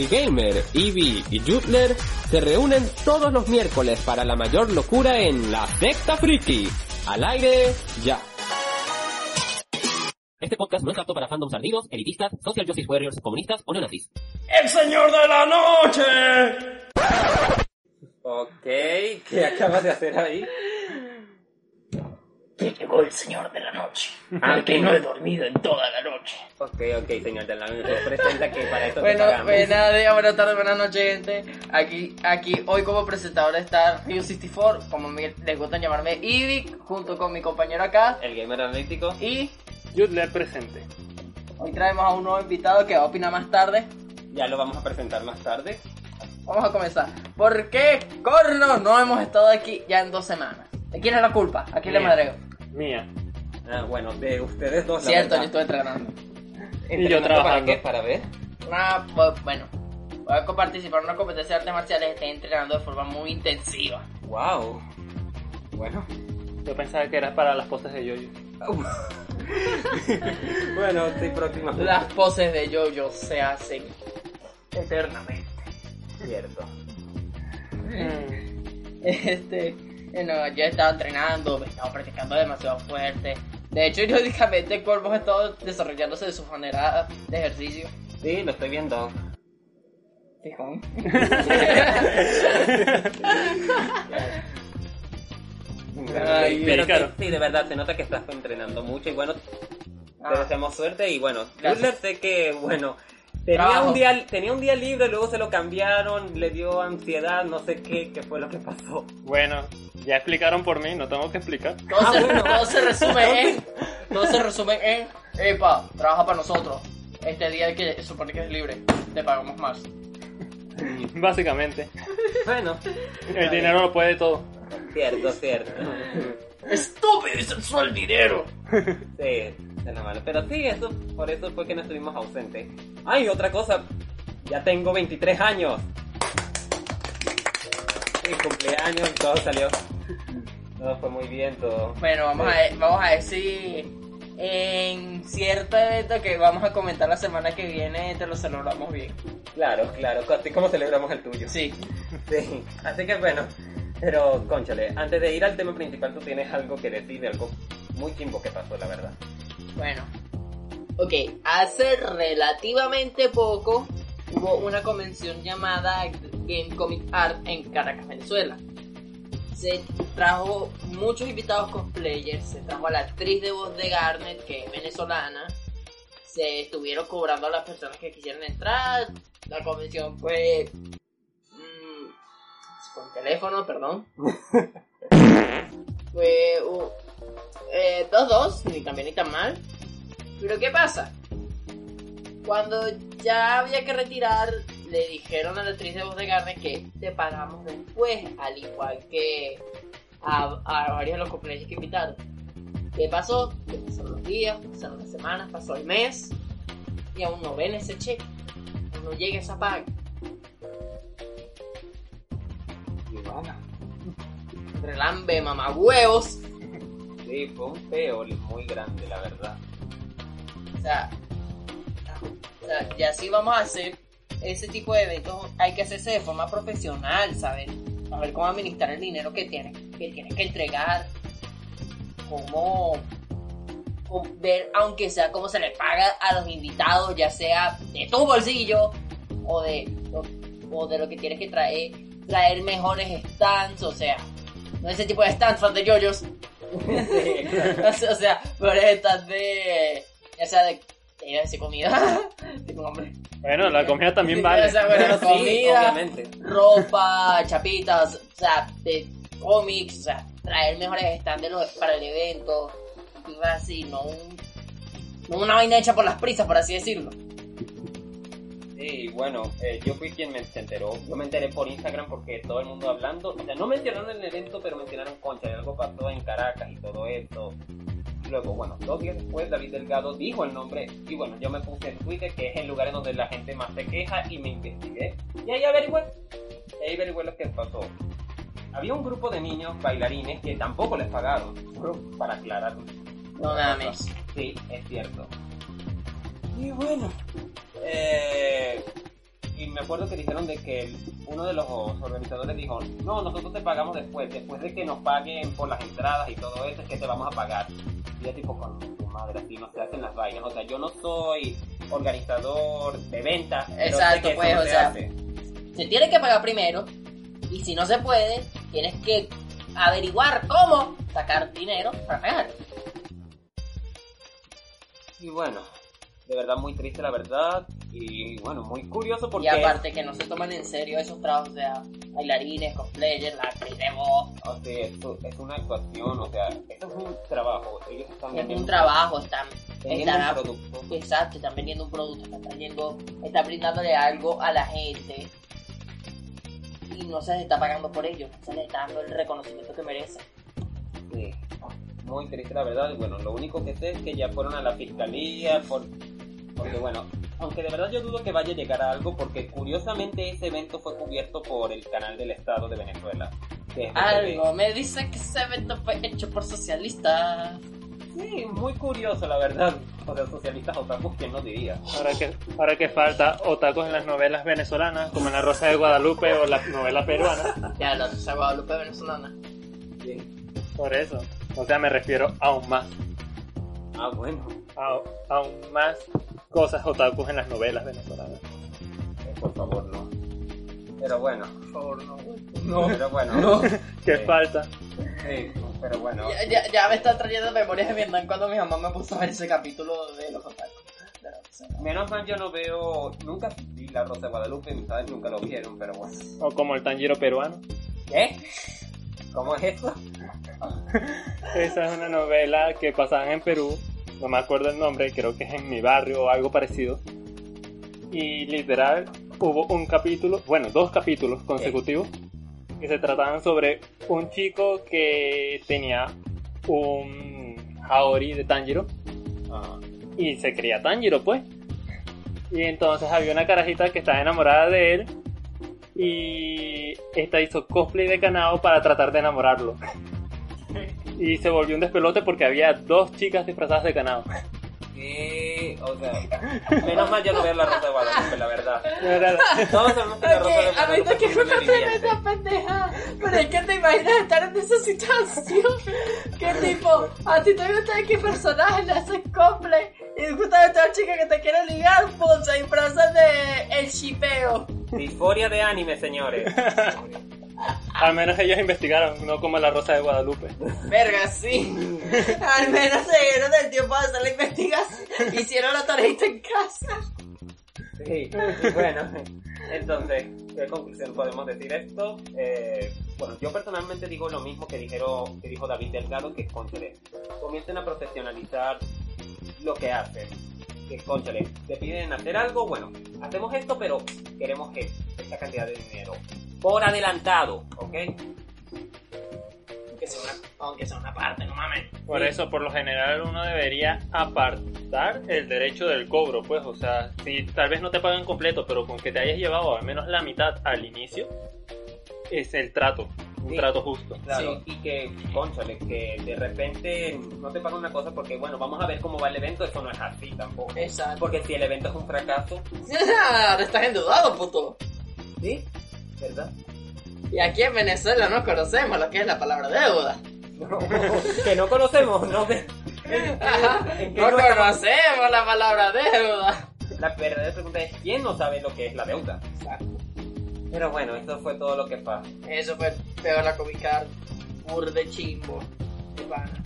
El gamer, Eevee y Jutler se reúnen todos los miércoles para la mayor locura en la secta friki. Al aire, ya. Este podcast no es apto para fandoms ardidos, elitistas, social justice warriors, comunistas o neonazis. ¡El señor de la noche! Ok, ¿qué acabas de hacer ahí? Que llegó el señor de la noche. Ah, Al que no he dormido en toda la noche. Ok, ok, señor de la noche, presenta que para esto te Bueno, buenas días, buenas tardes, buenas noches, gente. Aquí, aquí hoy como presentador está Ryu64, como me- les gusta llamarme Ivy, junto con mi compañero acá. El gamer analítico. Y Jutler presente. hoy traemos a un nuevo invitado que va a opinar más tarde. Ya lo vamos a presentar más tarde. Vamos a comenzar. ¿Por qué, corno, no hemos estado aquí ya en dos semanas? ¿De quién es la culpa? ¿A quién le madreo? Mía. Ah, bueno, de ustedes dos, la Cierto, yo estuve entrenando. ¿Entrenando para trabajando. qué? ¿Para ver? Una, bu- bueno, voy a participar en una competencia de artes marciales. Estoy entrenando de forma muy intensiva. Wow. Bueno. Yo pensaba que era para las poses de Yoyo. bueno, estoy próxima. Las poses de Jojo se hacen eternamente. Cierto. Mm. Este, bueno, yo he estado entrenando, he estado practicando demasiado fuerte. De hecho, irónicamente, Corvo ha estado desarrollándose de su manera de ejercicio. Sí, lo estoy viendo. Fijón. Ay, Pero claro. sí, sí, de verdad, se nota que estás entrenando mucho y bueno, te Ah. deseamos suerte y bueno, Gracias. Hitler sé que, bueno, tenía Trabajo. un, día, tenía un día libre, luego se lo cambiaron, le dio ansiedad, no sé qué, qué fue lo que pasó. Bueno, ya explicaron por mí, no tengo que explicar. Todo, se, todo se resume en. Todo se resume en. Epa, trabaja para nosotros. Este día que supone que es libre, te pagamos más. Básicamente. Bueno, El dinero lo puede todo. cierto, cierto. ¡Estúpido y sexual dinero! Sí, la. Pero sí, eso, por eso fue que no estuvimos ausentes. Ay, otra cosa, ya tengo 23 años. Mi cumpleaños, todo salió. Todo fue muy bien, todo. Bueno, vamos, a, vamos a ver si en cierto evento que vamos a comentar la semana que viene te lo celebramos bien. Claro, claro, así como celebramos el tuyo. Sí. Sí, así que bueno. Pero, conchale, antes de ir al tema principal, tú tienes algo que decir de algo muy chimbo que pasó, la verdad. Bueno. Ok, hace relativamente poco hubo una convención llamada Game Comic Art en Caracas, Venezuela. Se trajo muchos invitados cosplayers, se trajo a la actriz de voz de Garnet, que es venezolana. Se estuvieron cobrando a las personas que quisieran entrar. La convención fue... mm, por teléfono, perdón. fue... uh, eh, 2-2, ni tan bien ni tan mal. Pero ¿qué pasa? Cuando ya había que retirar, le dijeron a la actriz de voz de Garnet que te pagamos después, al igual que a, a varios de los cumpleaños que invitaron. ¿Qué pasó? Que pasaron los días, pasaron las semanas, pasó el mes y aún no ven ese cheque, aún no llega esa paga. Relambe, mamá huevos. Sí, fue un peo muy grande, la verdad. O sea, o sea, ya si vamos a hacer ese tipo de eventos, hay que hacerse de forma profesional, ¿saben? Saber cómo administrar el dinero que tienes que, tienes que entregar, cómo, ver, aunque sea cómo se le paga a los invitados, ya sea de tu bolsillo o de, o de lo que tienes que traer, traer mejores stands, o sea, no ese tipo de stands, fan de yoyos. o sea, o sea, pero stands de, ya sea de, iba a comida, tipo hombre. Bueno, la comida también Sí, vale. o sea, bueno, Sí, comida, obviamente. ropa, chapitas, o sea, de cómics, o sea, traer mejores stands de los- para el evento, y así, no un, no una vaina hecha por las prisas, por así decirlo. Sí, bueno, eh, yo fui quien me enteró. Yo me enteré por Instagram porque todo el mundo hablando. O sea, no mencionaron el evento, pero mencionaron concha. y Algo pasó en Caracas y todo eso. Luego, bueno, dos días después, David Delgado dijo el nombre. Y bueno, yo me puse en Twitter, que es el lugar en donde la gente más se queja, y me investigué. Y ahí averigüé. Y ahí averigüé lo que pasó. Había un grupo de niños bailarines que tampoco les pagaron. Para aclarar. No mames. Sí, es cierto. Y bueno, eh, y me acuerdo que dijeron de que uno de los organizadores dijo, no, nosotros te pagamos después, después de que nos paguen por las entradas y todo eso, es que te vamos a pagar. Y yo tipo, con tu madre, así no se hacen las vainas. O sea, yo no soy organizador de ventas. Exacto, pues, o se sea, hace. Se tiene que pagar primero. Y si no se puede, tienes que averiguar cómo sacar dinero para pagar. Y bueno, de verdad muy triste la verdad. Y bueno, muy curioso porque... Y aparte que no se toman en serio esos trabajos, o sea, bailarines, cosplayers, la actriz de voz. O sea, esto es una actuación, o sea, esto es un trabajo. Ellos están Es un trabajo, están, vendiendo están, un producto. exacto, están vendiendo un producto, están trayendo, están brindándole algo a la gente. Y no se les está pagando por ello, no se les está dando el reconocimiento que merecen. Sí, muy triste la verdad. Y bueno, lo único que sé es que ya fueron a la fiscalía por, porque bueno, aunque de verdad yo dudo que vaya a llegar a algo porque curiosamente ese evento fue cubierto por el canal del Estado de Venezuela. que es Algo me dice que ese evento fue hecho por socialistas. Sí, muy curioso la verdad. O sea, socialistas otakus, ¿quién no diría? Ahora que, ahora que falta otakus en las novelas venezolanas, como en La Rosa de Guadalupe o la novela peruana. Ya, la Rosa de Guadalupe venezolana. Por eso. O sea, me refiero aún más. Ah, bueno. A, aún más cosas otakus en las novelas venezolanas. Eh, por favor, no. Pero bueno. Por favor, no. No. Pero bueno. No. ¿Qué Sí. falta? Sí, pero bueno. Ya, ya, ya me está trayendo memorias de Vietnam cuando mi mamá me puso a ver ese capítulo de los otakus. Menos mal yo no veo, nunca vi La Rosa de Guadalupe, mis padres nunca lo vieron, pero bueno. O como el Tanjiro peruano. ¿Qué? ¿Cómo es eso? Esa es una novela que pasaban en Perú. No me acuerdo el nombre, creo que es en mi barrio o algo parecido. Y literal hubo un capítulo, bueno, dos capítulos consecutivos que se trataban sobre un chico que tenía un Haori de Tanjiro Ah, y se creía Tanjiro, pues. Y entonces había una carajita que estaba enamorada de él y esta hizo cosplay de Kanao para tratar de enamorarlo. Y se volvió un despelote porque había dos chicas disfrazadas de Kanao. ¿Qué? O sea, menos mal yo no veo La Rosa de Guadalupe, la verdad. Todos sabemos que La Rosa de Ok, a mí Guadalupe es quiero viviente. esa pendeja. Pero es que te imaginas estar en esa situación. Que tipo, a ti te gusta qué personaje le haces cosplay. Y justamente una chica que te quiere ligar, pum, se disfraza de el shipeo. Disforia de anime, señores. Al menos ellos investigaron, no como la Rosa de Guadalupe. Verga, sí. Al menos se dieron el tiempo de hacer la investigación. Hicieron la tarjeta en casa. Sí, bueno, entonces, ¿qué conclusión podemos decir esto? Eh, bueno, yo personalmente digo lo mismo que, dijeron, que dijo David Delgado, que conchale, comiencen a profesionalizar lo que hacen. Que conchale, te piden hacer algo, bueno, hacemos esto, pero queremos e- esta cantidad de dinero. Por adelantado, ¿ok? Aunque sea una, aunque sea una parte, no mames. Por Sí. eso, por lo general, uno debería apartar el derecho del cobro, pues, o sea, si tal vez no te pagan completo, pero con que te hayas llevado al menos la mitad al inicio, es el trato, un Sí. trato justo. Claro, y que, conchale, que de repente no te pagan una cosa porque, bueno, vamos a ver cómo va el evento, eso no es así tampoco. Exacto. Porque si el evento es un fracaso, Ahora estás endeudado, puto. ¿sí? ¿Verdad? Y aquí en Venezuela no conocemos lo que es la palabra deuda. que no conocemos, no sé. Ajá. ¿En qué No conocemos la palabra deuda. La verdadera pregunta es, ¿quién no sabe lo que es la deuda? Pero bueno, eso fue todo lo que pasa. Eso fue peor la. Bur de chimbo. De pana.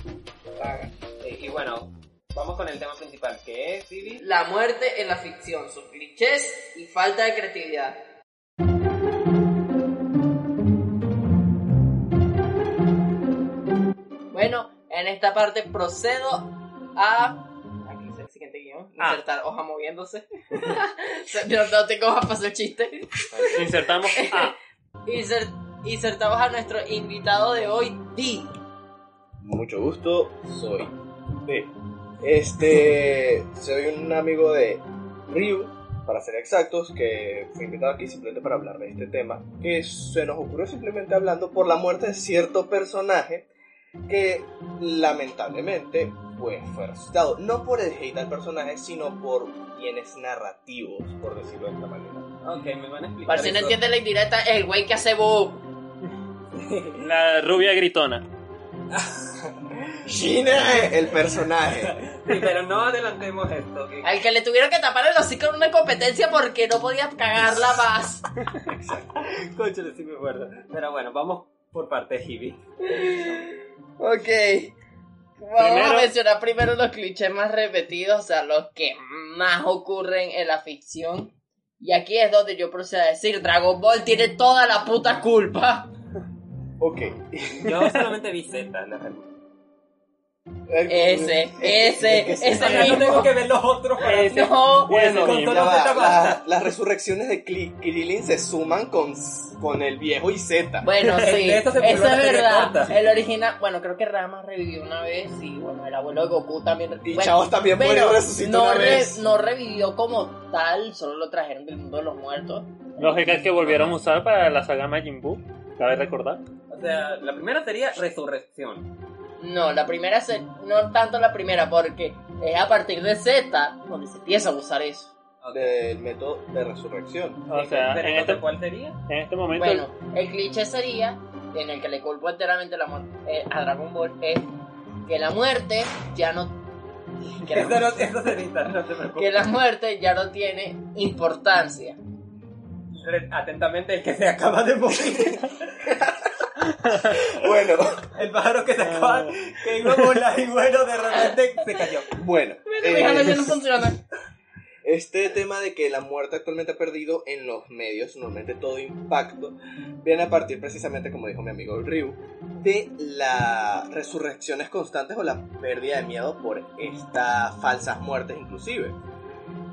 Paga. Eh, y bueno, vamos con el tema principal, que es, Vivi. La muerte en la ficción, sus clichés y falta de creatividad. Bueno, en esta parte procedo a... Ah. Insertar hoja moviéndose. no, no tengo hoja para hacer chiste. Insertamos A. Insert- insertamos a nuestro invitado de hoy, Di. Mucho gusto, soy D. Este, soy un amigo de Ryu, para ser exactos, que fue invitado aquí simplemente para hablar de este tema, que se nos ocurrió simplemente hablando por la muerte de cierto personaje que lamentablemente pues, fue resucitado, no por el hate al personaje, sino por bienes narrativos, por decirlo de esta manera. Ok, me van a explicar. Para si no entiende la indirecta, es el güey que hace bu. La rubia gritona. Gina, el personaje. Sí, pero no adelantemos esto. Al que le tuvieron que tapar el hocico en una competencia porque no podía cagarla más. Cónchale, sí me acuerdo. Pero bueno, vamos por partes, Hibi. Ok. Vamos Primero- a mencionar primero los clichés más repetidos, o sea, los que más ocurren en la ficción. Y aquí es donde yo procedo a decir, Dragon Ball tiene toda la puta culpa. Ok. Yo solamente vi Z, la. Ese, ese, ese O sea, no tengo que ver los otros para Ese- No, Bueno, con todo va, la- las resurrecciones de Kri- Krillin se suman con, con el viejo y Z. Bueno, sí, eso es verdad. corta. El original, bueno, creo que Rama revivió una vez y bueno, el abuelo de Goku también. Y bueno, Chavos también pero resucitó no, una re- vez. no revivió como tal, solo lo trajeron del mundo de los muertos. Lógica que volvieron a usar para la saga Majin Buu. Cabe recordar. O sea, la primera sería Resurrección. No, la primera, se- no tanto la primera, porque es a partir de Z donde se empieza a usar eso. Del método de resurrección. O sea, en este, ¿cuál sería? en este momento. Bueno, el cliché sería, en el que le culpo enteramente la eh, a Dragon Ball, es que la muerte ya no... Que Eso, la, no, eso se edita, no que la muerte ya no tiene importancia. Atentamente, el que se acaba de morir. Bueno, El pájaro que se acaba, que iba a volar y bueno, de repente se cayó. bueno. Eh, no funciona. Este tema de que la muerte actualmente ha perdido en los medios, normalmente todo impacto, viene a partir precisamente, como dijo mi amigo Ryu, de las resurrecciones constantes o la pérdida de miedo por estas falsas muertes inclusive.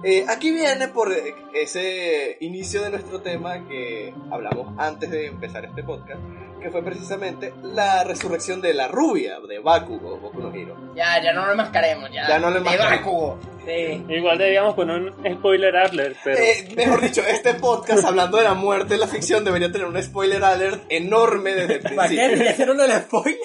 Eh, aquí viene por ese inicio de nuestro tema que hablamos antes de empezar este podcast, que fue precisamente la resurrección de la rubia de Bakugo, Boku no Hero. Ya, ya no lo enmascaremos, ya. Ya no lo De enmascaremos. Bakugo. Sí. Igual debíamos poner un spoiler alert, pero. Eh, mejor dicho, este podcast hablando de la muerte en la ficción debería tener un spoiler alert enorme desde el ¿Para qué? principio. Hicieron el spoiler.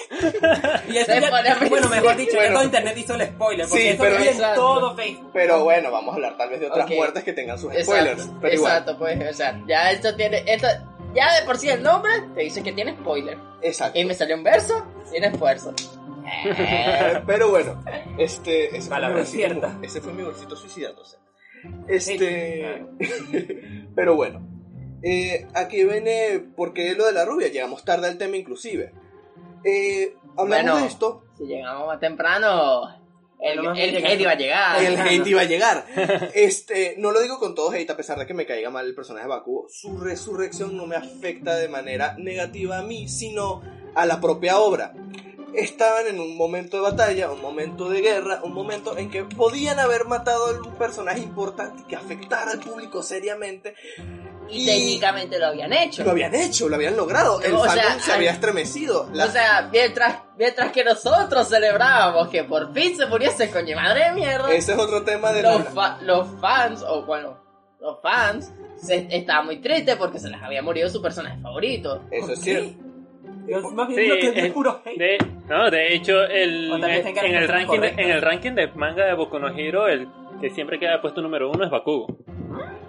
Y eso ya- bueno, mejor dicho, ya Bueno. todo internet hizo el spoiler. Porque Sí, eso pero- Exacto. todo Facebook. Pero bueno, vamos a hablar tal vez de otras muertes que tengan sus spoilers. Exacto, pero igual, exacto, pues, o sea, ya esto tiene, esto, ya de por sí el nombre te dice que tiene spoiler. exacto. Y me salió un verso sin esfuerzo. Pero bueno, este, ese fue, mi Palabra bolsito, cierta. ese fue mi bolsito suicidándose. Este, pero bueno, eh, aquí viene porque lo de la rubia, llegamos tarde al tema inclusive. Eh, hablamos Bueno. de esto, Si llegamos más temprano, el, bien el hate iba a llegar. el hate iba a llegar. Este, no lo digo con todo hate, a pesar de que me caiga mal el personaje de Bakugo. Su resurrección no me afecta de manera negativa a mí, sino a la propia obra. Estaban en un momento de batalla, un momento de guerra, un momento en que podían haber matado a un personaje importante que afectara al público seriamente. Y técnicamente lo habían hecho. Lo habían hecho, lo habían logrado. El O sea, se había estremecido. La- O sea, mientras, mientras que nosotros celebrábamos que por fin se murió ese coño madre de mierda, ese es otro tema de los, la... fa- los fans, o bueno, los fans, se, estaban muy tristes porque se les había murido su personaje favorito. Eso es ¿Por cierto. más bien Sí, lo que es puro hate. De, no, de hecho, el, en, el ranking de, en el ranking de manga de Boku no Hero, el que siempre queda puesto número uno es Bakugo.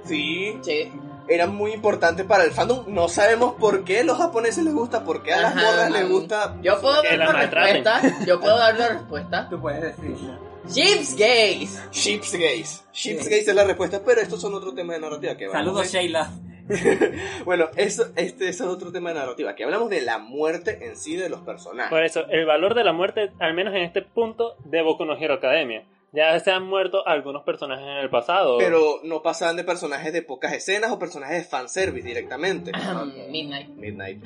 Sí, Sí. Era muy importante para el fandom. No sabemos por qué a los japoneses les gusta, por qué a las morras les gusta. Yo puedo dar maltraten. respuesta. Yo puedo dar la respuesta. Tú puedes decirlo. Chips gays. Ships gays. Ships Sí. gays es la respuesta, pero estos son otro tema de narrativa que vamos Saludos, a ver. Sheila. Bueno, eso, este es otro tema de narrativa, que hablamos de la muerte en sí de los personajes. Por eso, el valor de la muerte, al menos en este punto, de Boku no Hero Academia. Ya se han muerto algunos personajes en el pasado. Pero no pasaban de personajes de pocas escenas o personajes de fanservice directamente. Midnight. Midnight.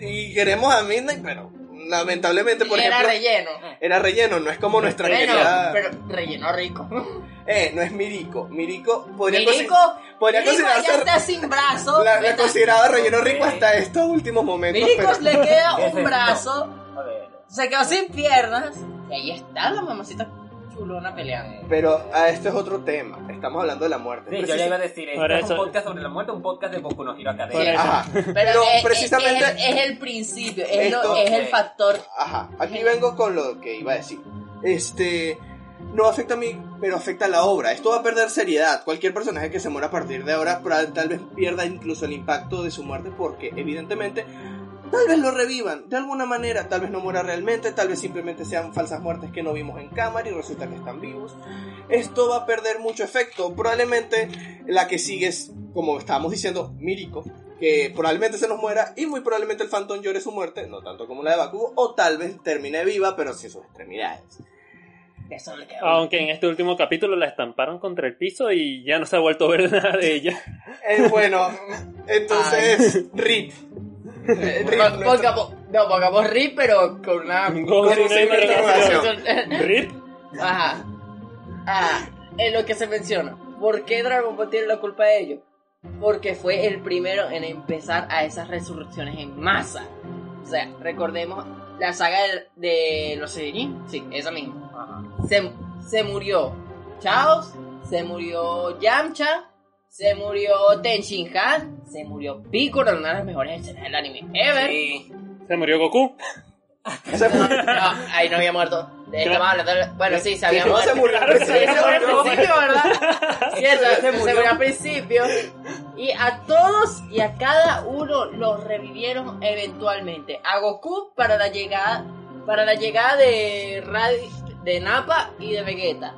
Y queremos a Midnight, pero lamentablemente, por Era ejemplo, relleno. era relleno, no es como nuestra querida... pero relleno rico. Eh, no es Miriko. Miriko podría, Mirico, podría Mirico ya considerarse... está sin brazo. La, la consideraba relleno rico hasta estos últimos momentos. Miricos pero- le queda un brazo, A ver. se quedó sin piernas. Y ahí está la mamacita peleando. Pero a esto es otro tema. Estamos hablando de la muerte. Sí, yo le iba a decir, esto es un podcast sobre la muerte, un podcast de Boku no Hero Academia. Pero, Pero es, precisamente- es, es el principio, es, lo- Esto- es el factor. Ajá. Aquí vengo con lo que iba a decir. Este. No afecta a mí pero afecta a la obra. Esto va a perder seriedad. Cualquier personaje que se muera a partir de ahora tal vez pierda incluso el impacto de su muerte porque evidentemente tal vez lo revivan de alguna manera, tal vez no muera realmente, tal vez simplemente sean falsas muertes que no vimos en cámara y resulta que están vivos. Esto va a perder mucho efecto. Probablemente la que sigue es, como estábamos diciendo, Miriko, que probablemente se nos muera y muy probablemente el Phantom llore su muerte, no tanto como la de Bakugo, o tal vez termine viva, pero sin sus extremidades. Eso le queda Aunque en este último capítulo la estamparon contra el piso y ya no se ha vuelto a ver nada de ella. Eh, bueno, entonces, RIP. Eh, no, pongamos RIP, pero con una... Con una. Rip. Ajá. Ah, en lo que se menciona. ¿Por qué Dragon Ball tiene la culpa de ello? Porque fue el primero en empezar a esas resurrecciones en masa. O sea, recordemos la saga de, de los Saiyajin. Sí, esa misma. Ajá. Se, se murió Chaos, se murió Yamcha, se murió Tenshin Han, se murió Piccolo, una de las mejores escenas del anime ever. Sí. Se murió Goku. Se No, murió. no, ahí no había muerto. Estamos hablando de- Bueno, sí, se había muerto. se murió. Claro, Sí, se murió al principio, ¿verdad? Se se murió. murió al principio. Y a todos y a cada uno los revivieron eventualmente. A Goku para la llegada, para la llegada de Radi- de Nappa y de Vegeta.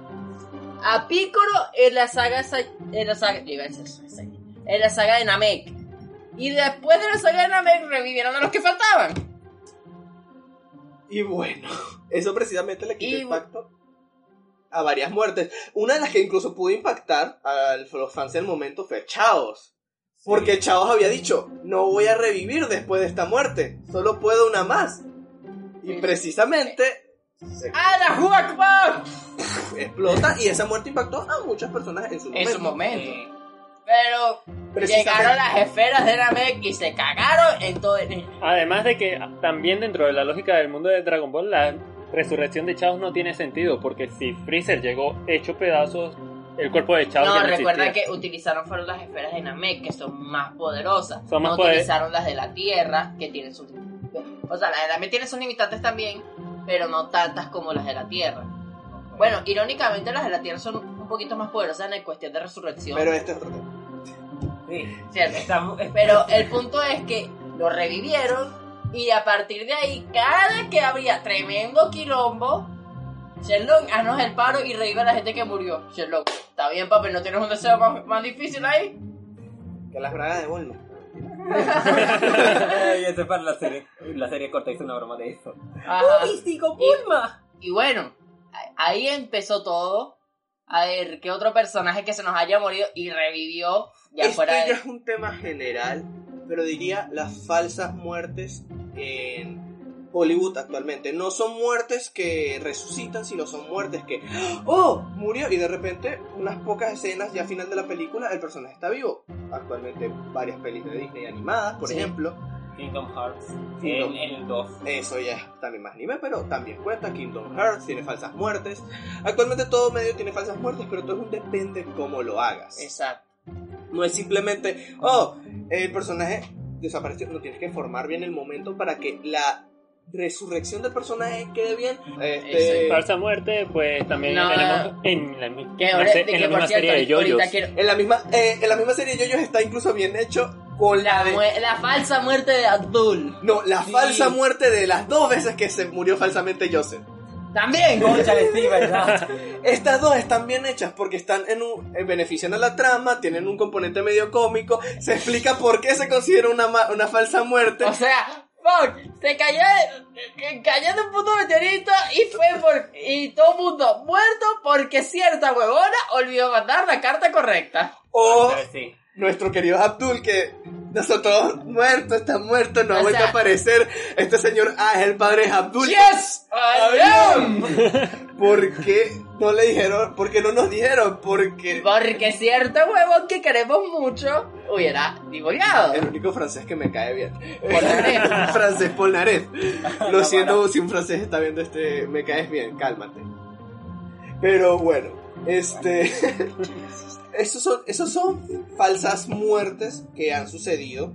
A Piccolo en la saga Sa- en la saga, a en la saga de Namek. Y después de la saga de Namek revivieron a los que faltaban. Y bueno, eso precisamente le quitó Y- impacto a varias muertes. Una de las que incluso pudo impactar a los fans del momento fue Chaos. Porque Chaos había dicho, no voy a revivir después de esta muerte, solo puedo una más. Y precisamente se ¡Allahu Akbar! Explota y esa muerte impactó a muchas personas en su En momento. su momento. Sí. Pero llegaron las esferas de Namek y se cagaron en todo el... Además de que también dentro de la lógica del mundo de Dragon Ball, la resurrección de Chaos no tiene sentido, porque si Freezer llegó hecho pedazos, el cuerpo de Chaos No, ya no recuerda existía. que utilizaron fueron las esferas de Namek, que son más poderosas. Son más no poder- utilizaron las de la Tierra, que tienen sus... O sea, las de Namek tienen sus limitantes también, pero no tantas como las de la Tierra. Bueno, irónicamente las de la Tierra son un poquito más poderosas en cuestión de resurrección. Pero este es otro tema. Sí. ¿cierto? Está mu- Pero el punto es que lo revivieron y a partir de ahí, cada que habría tremendo quilombo, Sherlock, haznos el paro y revive a la gente que murió. Sherlock, está bien, papi, ¿no tienes un deseo más, más difícil ahí? Que las bragas de Volma. Ay, ese para la serie, la serie corta hizo una broma de eso. Ajá. ¡Místico Y bueno, ahí empezó todo. A ver, ¿qué otro personaje que se nos haya morido y revivió? Ya Esto fuera ya de... es un tema general, pero diría las falsas muertes en Hollywood actualmente. No son muertes que resucitan, sino son muertes que, ¡oh! Murió y de repente, unas pocas escenas ya al final de la película, el personaje está vivo. Actualmente varias pelis de Disney animadas, por Sí. ejemplo. Kingdom Hearts. Kingdom. En el 2. Eso ya es también más anime, pero también cuenta. Kingdom Hearts tiene falsas muertes. Actualmente todo medio tiene falsas muertes, pero todo es un depende cómo lo hagas. Exacto. No es simplemente, oh, el personaje desapareció. No tienes que formar bien el momento para que la resurrección del personaje quede bien. Este, Falsa muerte, pues también No. tenemos en la, en de en misma cierto, serie de yoyos. quiero... en, la misma, eh, en la misma serie Yoyos está incluso bien hecho con la La, de... la falsa muerte de Abdul. No, la Sí. falsa muerte de las dos veces que se murió falsamente Joseph. También. Cónchale, sí, ¿verdad? Estas dos están bien hechas porque están en un en benefician a la trama, tienen un componente medio cómico, se explica por qué se considera una, ma- una falsa muerte. O sea, fuck, se cayó, cayó de un puto meteorito y fue por, y todo el mundo muerto porque cierta huevona olvidó mandar la carta correcta. O sí. Nuestro querido Abdul que nosotros muerto, está muerto, no ha vuelto a aparecer. Este señor ah, es el padre de Abdul. Yes, I am. ¿Por qué no le dijeron? ¿Por qué no nos dijeron? Porque Porque cierto huevón que queremos mucho hubiera divulgado. el único francés que me cae bien. Polnareff. francés Polnareff. Lo siento si un francés está viendo este, me caes bien, cálmate. Pero bueno, este... esos, son, esos son falsas muertes que han sucedido,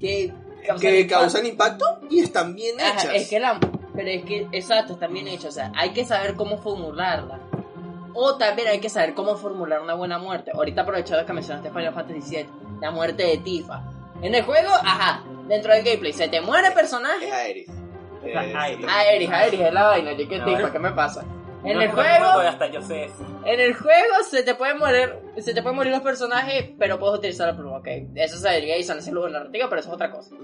Que que causan impacto y están bien hechas. Ajá, es que la, pero es que, exacto, están bien hechas. O sea, hay que saber cómo formularla. O también hay que saber cómo formular una buena muerte. Ahorita aprovechando que mencionaste Final Fantasy VII, la muerte de Tifa. En el juego, ajá, dentro del gameplay, se te muere el personaje. Es Aerith. Eh, Aerith. Ah, Eris, Eris es la vaina, yo qué No, Tifa. ¿qué me pasa? En No el juego juego, hasta yo sé eso. en el juego se te pueden morir, se te pueden morir los personajes, pero puedes utilizar la pluma, ok. Eso se debería y son ese lugar narrativo, pero eso es otra cosa.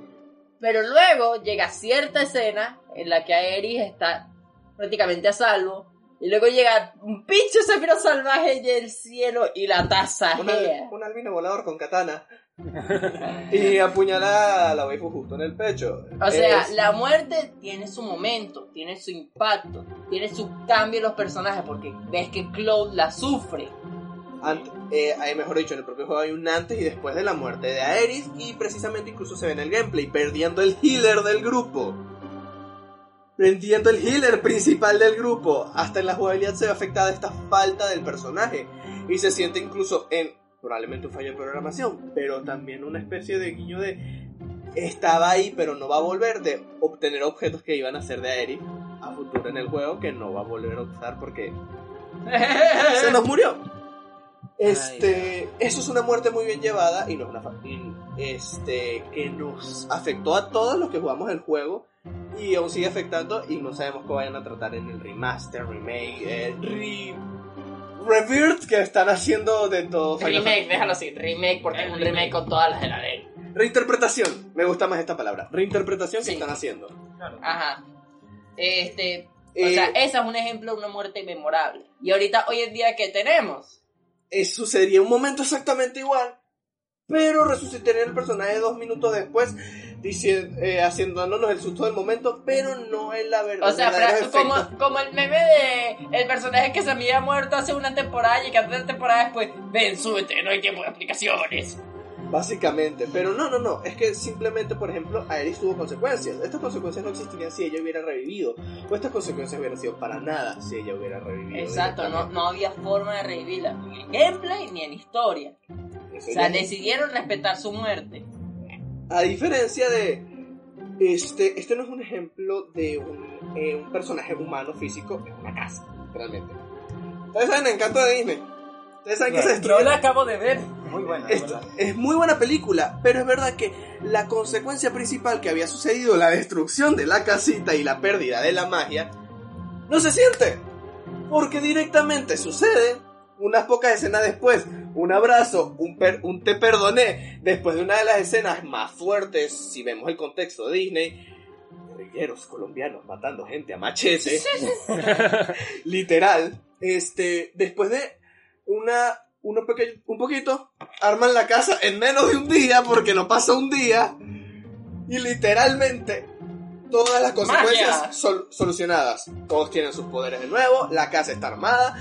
Pero luego llega cierta escena en la que Aerys está prácticamente a salvo. Y luego llega un pinche Sephiroth salvaje del cielo y la Un, tasajea. al- un albino volador con katana. y apuñala a la waifu justo en el pecho. O sea, la muerte tiene su momento, tiene su impacto, tiene su cambio en los personajes, porque ves que Cloud la sufre. eh, mejor dicho, en el propio juego hay un antes y después de la muerte de Aerith. Y precisamente incluso se ve en el gameplay, perdiendo el healer del grupo. Perdiendo el healer principal del grupo. Hasta en la jugabilidad se ve afectada esta falta del personaje. Y se siente incluso en probablemente un fallo de programación, pero también una especie de guiño de estaba ahí pero no va a volver de obtener objetos que iban a ser de Aerith a futuro en el juego que no va a volver a usar porque se nos murió. Este, eso es una muerte muy bien llevada y no es una este que nos afectó a todos los que jugamos el juego y aún sigue afectando y no sabemos cómo vayan a tratar en el remaster, remake, eh, re, rebirth que están haciendo de todo. Final remake, déjalo así, remake, porque es un remake con todas las de la ley. Reinterpretación, me gusta más esta palabra. Reinterpretación que Sí. están haciendo. Ajá. Este, o Eh, sea, esa es un ejemplo de una muerte memorable. Y ahorita, hoy en día, ¿qué tenemos? eh, sucedería un momento exactamente igual, pero resucitaría el personaje dos minutos después, diciendo, eh, haciéndonos el susto del momento, pero no es la verdad. O sea, como, como el meme de el personaje que se había muerto hace una temporada y que hace una temporada después, ven, súbete, no hay tiempo de explicaciones. Básicamente, pero no, no, no, es que simplemente, por ejemplo, Aerith tuvo consecuencias. Estas consecuencias no existirían si ella hubiera revivido, o estas consecuencias hubieran sido para nada si ella hubiera revivido. Exacto, no, no había forma de revivirla, ni en gameplay ni en historia. O sea, decidieron respetar su muerte. A diferencia de. Este, este no es un ejemplo de un, eh, un personaje humano físico en una casa, realmente. Ustedes saben el encanto de Disney. Ustedes saben que se Yo destruye. la acabo de ver. Muy buena, verdad. es muy buena película, pero es verdad que la consecuencia principal que había sucedido, la destrucción de la casita y la pérdida de la magia, no se siente. Porque directamente sucede unas pocas escenas después. Un abrazo, un, per- un te perdoné, después de una de las escenas más fuertes, si vemos el contexto de Disney. Guerrilleros colombianos matando gente a machete. Literal. Este, después de una, uno pequeño, un poquito, arman la casa en menos de un día porque no pasa un día. Y literalmente todas las consecuencias sol- solucionadas. Todos tienen sus poderes de nuevo, la casa está armada.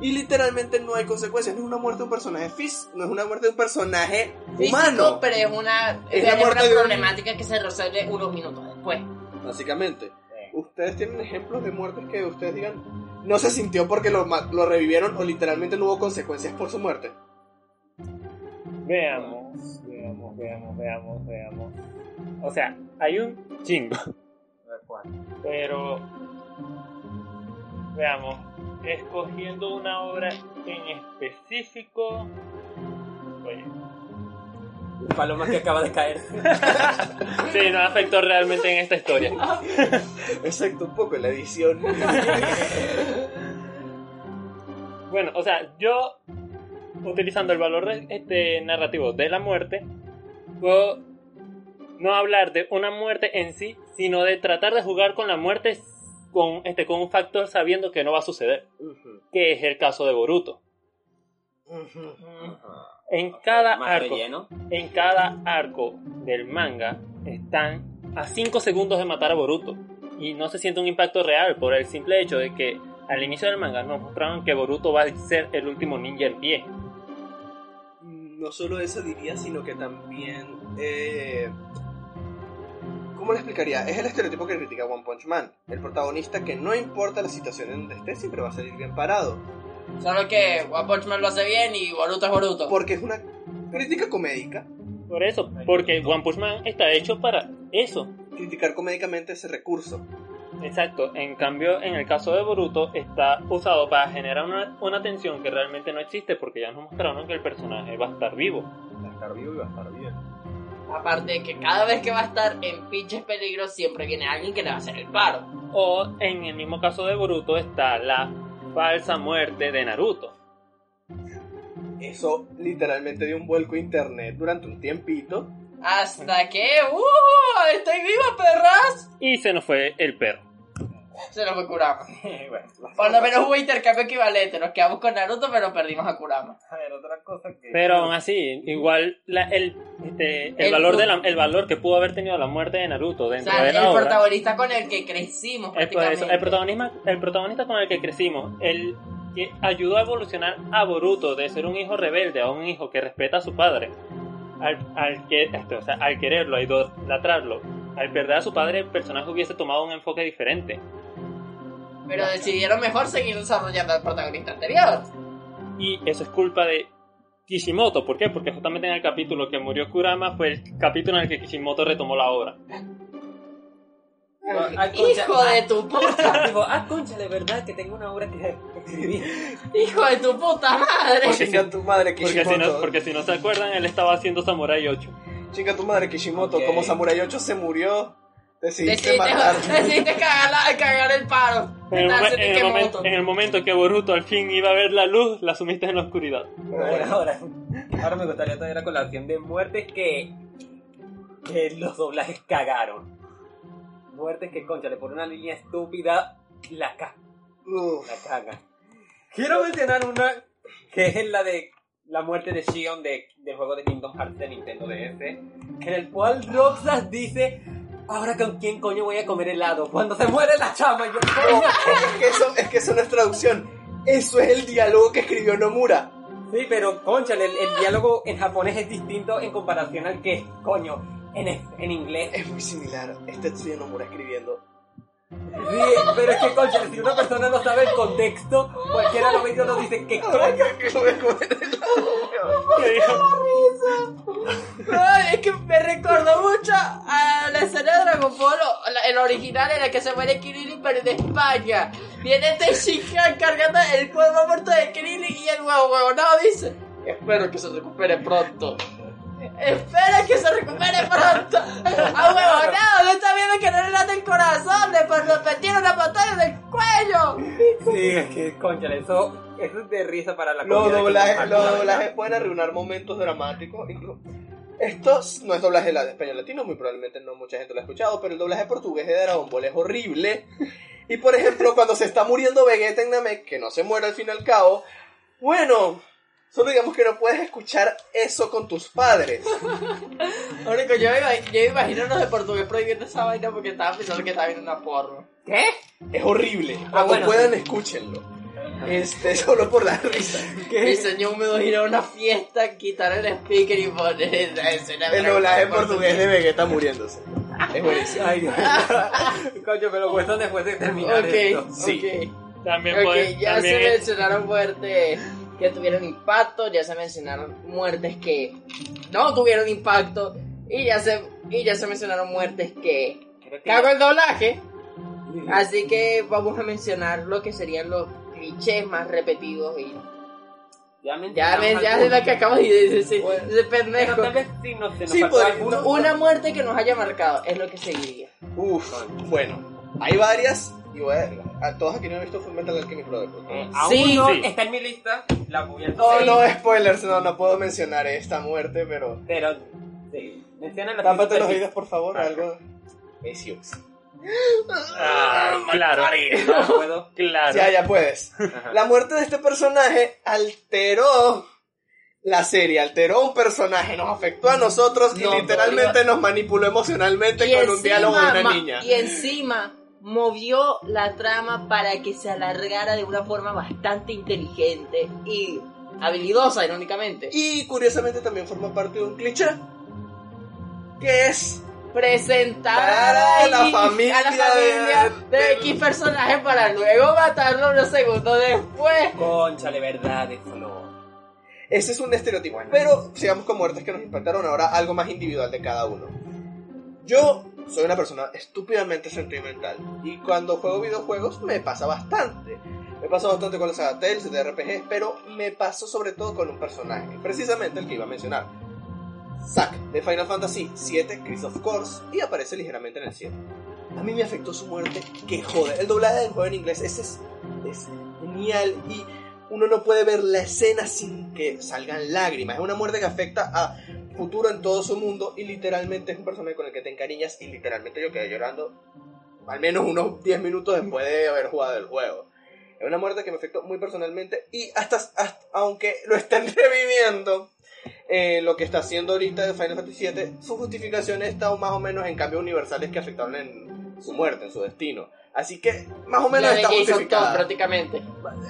Y literalmente no hay consecuencias. No es una muerte de un personaje físico, no es una muerte de un personaje Físico, humano. pero es una, Es una muerte de problemática que se resuelve unos minutos después. Básicamente. ¿Ustedes tienen ejemplos de muertes que ustedes digan no se sintió porque lo, lo revivieron o literalmente no hubo consecuencias por su muerte? Veamos, veamos, veamos, veamos, veamos. O sea, hay un chingo, pero veamos, escogiendo una obra en específico. Oye, Paloma que acaba de caer. sí, no afectó realmente en esta historia. Excepto un poco en la edición. Bueno, o sea, yo utilizando el valor de- este narrativo de la muerte, puedo no hablar de una muerte en sí, sino de tratar de jugar con la muerte con este con un factor sabiendo que no va a suceder, Ujú, que es el caso de Boruto. En cada arco, relleno. en cada arco del manga están a 5 segundos de matar a Boruto y no se siente un impacto real por el simple hecho de que al inicio del manga nos mostraron que Boruto va a ser el último ninja en pie. No solo eso diría, sino que también... eh, ¿Cómo le explicaría? Es el estereotipo que critica One Punch Man. El protagonista que no importa la situación en donde esté, siempre va a salir bien parado. Solo que One Punch Man lo hace bien y Boruto es Boruto. Porque es una crítica comédica. Por eso, porque One Punch Man está hecho para eso. Criticar comédicamente ese recurso. Exacto, en cambio en el caso de Boruto está usado para generar una, una tensión que realmente no existe porque ya nos mostraron que el personaje va a estar vivo. Va a estar vivo y va a estar bien. Aparte de que cada vez que va a estar en pinches peligros siempre viene alguien que le va a hacer el paro. O en el mismo caso de Boruto está la falsa muerte de Naruto. Eso literalmente dio un vuelco a internet durante un tiempito. Hasta que, ¡uh! ¡Estoy viva, perras! Y se nos fue el perro. Se nos fue Kurama. bueno, Por lo menos hubo intercambio equivalente. Nos quedamos con Naruto, pero perdimos a Kurama. a ver, otra cosa que... Pero aún así, igual la- el, este, el, El valor de la- el valor que pudo haber tenido la muerte de Naruto O dentro sea, de el la obra. protagonista con el que crecimos Es por eso, prácticamente. el, protagonista, el protagonista con el que crecimos, el que ayudó a evolucionar a Boruto de ser un hijo rebelde a un hijo que respeta a su padre, al, al, que, este, o sea, al quererlo, a idolatrarlo, al perder a su padre, el personaje hubiese tomado un enfoque diferente. Pero decidieron mejor seguir desarrollando al protagonista anterior. Y eso es culpa de Kishimoto. ¿Por qué? Porque justamente en el capítulo que murió Kurama fue el capítulo en el que Kishimoto retomó la obra. Ay, concha, Hijo de ah, tu puta, Digo, ah, concha, de verdad que tengo una obra que escribir. hijo de tu puta madre. Chinga tu madre, Porque si, no, Kishimoto. porque si no se acuerdan, él estaba haciendo Samurai 8. Chinga tu madre, Kishimoto. Como Samurai 8 se murió, decidiste Decidiste, matar. decidiste cagar, la- cagar el paro. En el, momen- en el momento, moto. en el momento que Boruto al fin iba a ver la luz, la sumiste en la oscuridad. Ahora, ahora, ahora me gustaría traer la colación de muertes que, que los doblajes cagaron. Muertes que, concha, por una línea estúpida, la, ca Uf. la cagan. Quiero mencionar una que es la de la muerte de Shion de, del juego de Kingdom Hearts de Nintendo DS, en el cual Roxas dice, ahora con quién coño voy a comer helado, cuando se muere la chama, yo es, que eso, es que eso no es traducción. Eso es el diálogo que escribió Nomura. Sí, pero concha, el, el diálogo en japonés es distinto en comparación al que, coño, en, en inglés. Es muy similar. Este Tetsuya Nomura escribiendo. Sí, pero es que, concha, si una persona no sabe el contexto, cualquiera lo ve y no dice que coño. que voy a comer helado. ¿Qué dijo? Ay, es que me recordó mucho a la escena de Dragon Ball, la- el original en el que se muere Krillin, pero de España. Viene Tenshinhan cargando el cuerpo muerto de Krillin y el huevo huevonado dice: Espero que se recupere pronto. Espera que se recupere pronto. A huevonado, no está viendo que no le late el corazón de por repetir una patada en el cuello. Sí, es que, concha, eso, eso es de risa para la Los doblajes, los doblajes pueden arruinar momentos dramáticos. Esto no es doblaje de español latino, muy probablemente no mucha gente lo ha escuchado, pero el doblaje portugués de Dragon Ball es horrible. Y por ejemplo, cuando se está muriendo Vegeta en Namek, que no se muere al fin y al cabo, bueno, solo digamos que no puedes escuchar eso con tus padres. Único, yo yo me imagino los de portugués prohibiendo esa vaina porque estaban pensando que estaba viendo una porno. ¿Qué? Es horrible. Cuando Ah, bueno, puedan, escúchenlo. Este, solo por la risa. Mi sueño húmedo ir a una fiesta, quitar el speaker y poner esa escena. El doblaje portugués de Vegeta muriéndose. Es buenísimo. Ay, Dios. Coño, pero cuesta después de terminar Ok, esto. Sí. ok. También Ok, puede- ya también se es- mencionaron muertes que tuvieron impacto, ya se mencionaron muertes que no tuvieron impacto, y ya se, y ya se mencionaron muertes que cago el doblaje. Así que vamos a mencionar lo que serían los clichés más repetidos y Ya, ya me ya de lo que acabo de decir, Bueno. ese Pero pendejo. tal vez sí, no se nos Sí, faltó podría- alguno. Una muerte que nos haya marcado es lo que seguiría. Uf, bueno, hay varias. Y voy a, a todos aquí no han visto Fullmetal Alchemist Brotherhood. ¿no? Eh, aún Sí. no Sí. está en mi lista, la voy a No, Sí. no, spoilers, no, no puedo mencionar esta muerte, pero. Pero, sí, menciona la Tápate los oídos, por favor, Ah. algo. Esios. Ah, claro, No puedo. claro. Ya, ya puedes. Ajá. La muerte de este personaje alteró la serie, alteró un personaje, nos afectó a nosotros y No, literalmente nos manipuló emocionalmente con un diálogo de una niña. y encima movió la trama para que se alargara de una forma bastante inteligente y habilidosa, irónicamente. Y curiosamente también forma parte de un cliché. Que es Presentar Para la X- familia a la familia de- de, X personaje para luego matarlo unos segundos después. Conchale, verdad, eso no. Ese es un estereotipo. Pero sigamos con muertes que nos impactaron ahora, algo más individual de cada uno. Yo soy una persona estúpidamente sentimental. Y cuando juego videojuegos me pasa bastante. Me pasa bastante con la saga Tales de RPG, pero me pasó sobre todo con un personaje, precisamente el que iba a mencionar. Zack de Final Fantasy VII, Crisis of Course, y aparece ligeramente en el 7. A mí me afectó su muerte, que jode. El doblaje del juego en inglés ese es, es genial y uno no puede ver la escena sin que salgan lágrimas. Es una muerte que afecta a futuro en todo su mundo y literalmente es un personaje con el que te encariñas y literalmente yo quedé llorando al menos unos 10 minutos después de haber jugado el juego. Es una muerte que me afectó muy personalmente y hasta, aunque lo estén reviviendo, eh, lo que está haciendo ahorita de Final Fantasy VII, su justificación está más o menos en cambios universales que afectaron en su muerte, en su destino. Así que más o menos La de está Jason Todd, prácticamente.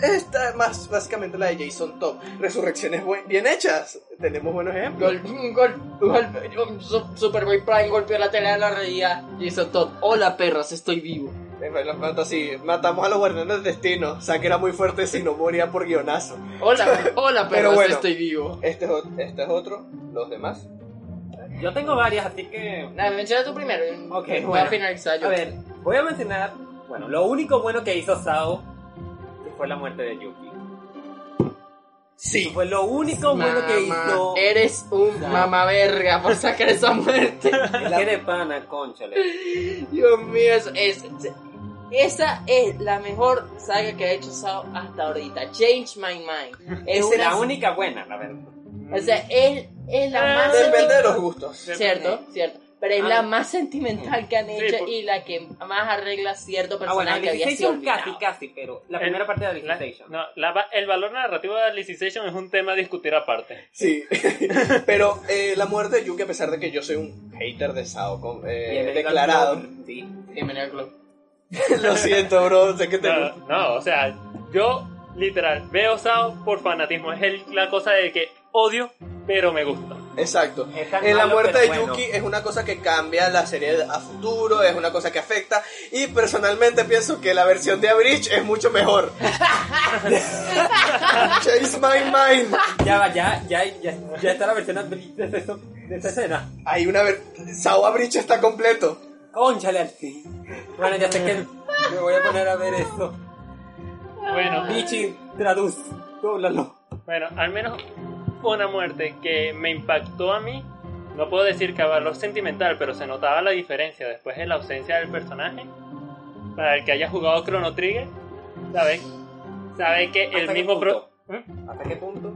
Esta más básicamente la de Jason Top. Resurrecciones buen- bien hechas. Tenemos buenos ejemplos. Gol, gol, gol, Su- Superboy Prime golpeó la tele de la realidad. Jason Todd, hola perros, estoy vivo. En Final Fantasy matamos a los guardianes del destino. Zack era muy fuerte si no moría por guionazo. Hola, hola Pero perros, bueno. estoy vivo. Este es, este es otro. Los demás. Yo tengo varias, así que. Nada, menciona tú primero. Ok, voy bueno. a finalizar yo. A ver, voy a mencionar. Bueno, lo único bueno que hizo Sao fue la muerte de Yuki. Sí. Fue lo único bueno que hizo. Eres un mamá verga por sacar esa muerte. Qué de pana, conchale. Dios mío, es, es- esa es la mejor saga que ha hecho Sao hasta ahorita. Change My Mind. Es Es una, la única buena, la verdad. o sea, es, es la más Depende de los gustos. Cierto, cierto. Pero es Ah. la más sentimental que han Sí, hecho por- y la que más arregla cierto Ah, bueno, personaje que había sido casi, casi, pero la El- primera parte de La- Alicization. no, la va- el valor narrativo de Alicization es un tema a discutir aparte. Sí. Pero eh, la muerte de Yuki, a pesar de que yo soy un hater de Sao con- eh, Bienvenido al declarado. club. Sí. Bienvenido al club. Lo siento, bro. Sé que te No, no, o sea, yo literal veo Sao por fanatismo. Es el- la cosa de que odio, pero me gusta. Exacto. En la muerte de bueno. Yuki es una cosa que cambia la serie a futuro, es una cosa que afecta y personalmente pienso que la versión de Average es mucho mejor. Chase my mind. Ya va, ya, ya, ya, ya está la versión de, de, esa- de esa escena. Hay una ver Sao Average está completo. Conchale al fin. Bueno, ya sé que me voy a poner a ver eso. Bueno, Bichi, traduz, dóblalo. bueno, al menos una muerte que me impactó a mí. No puedo decir que a valor sentimental, pero se notaba la diferencia después de la ausencia del personaje. Para el que haya jugado Chrono Trigger, sabe, sabe que el ¿Hasta qué mismo pro-? ¿Mm? ¿Hasta qué punto?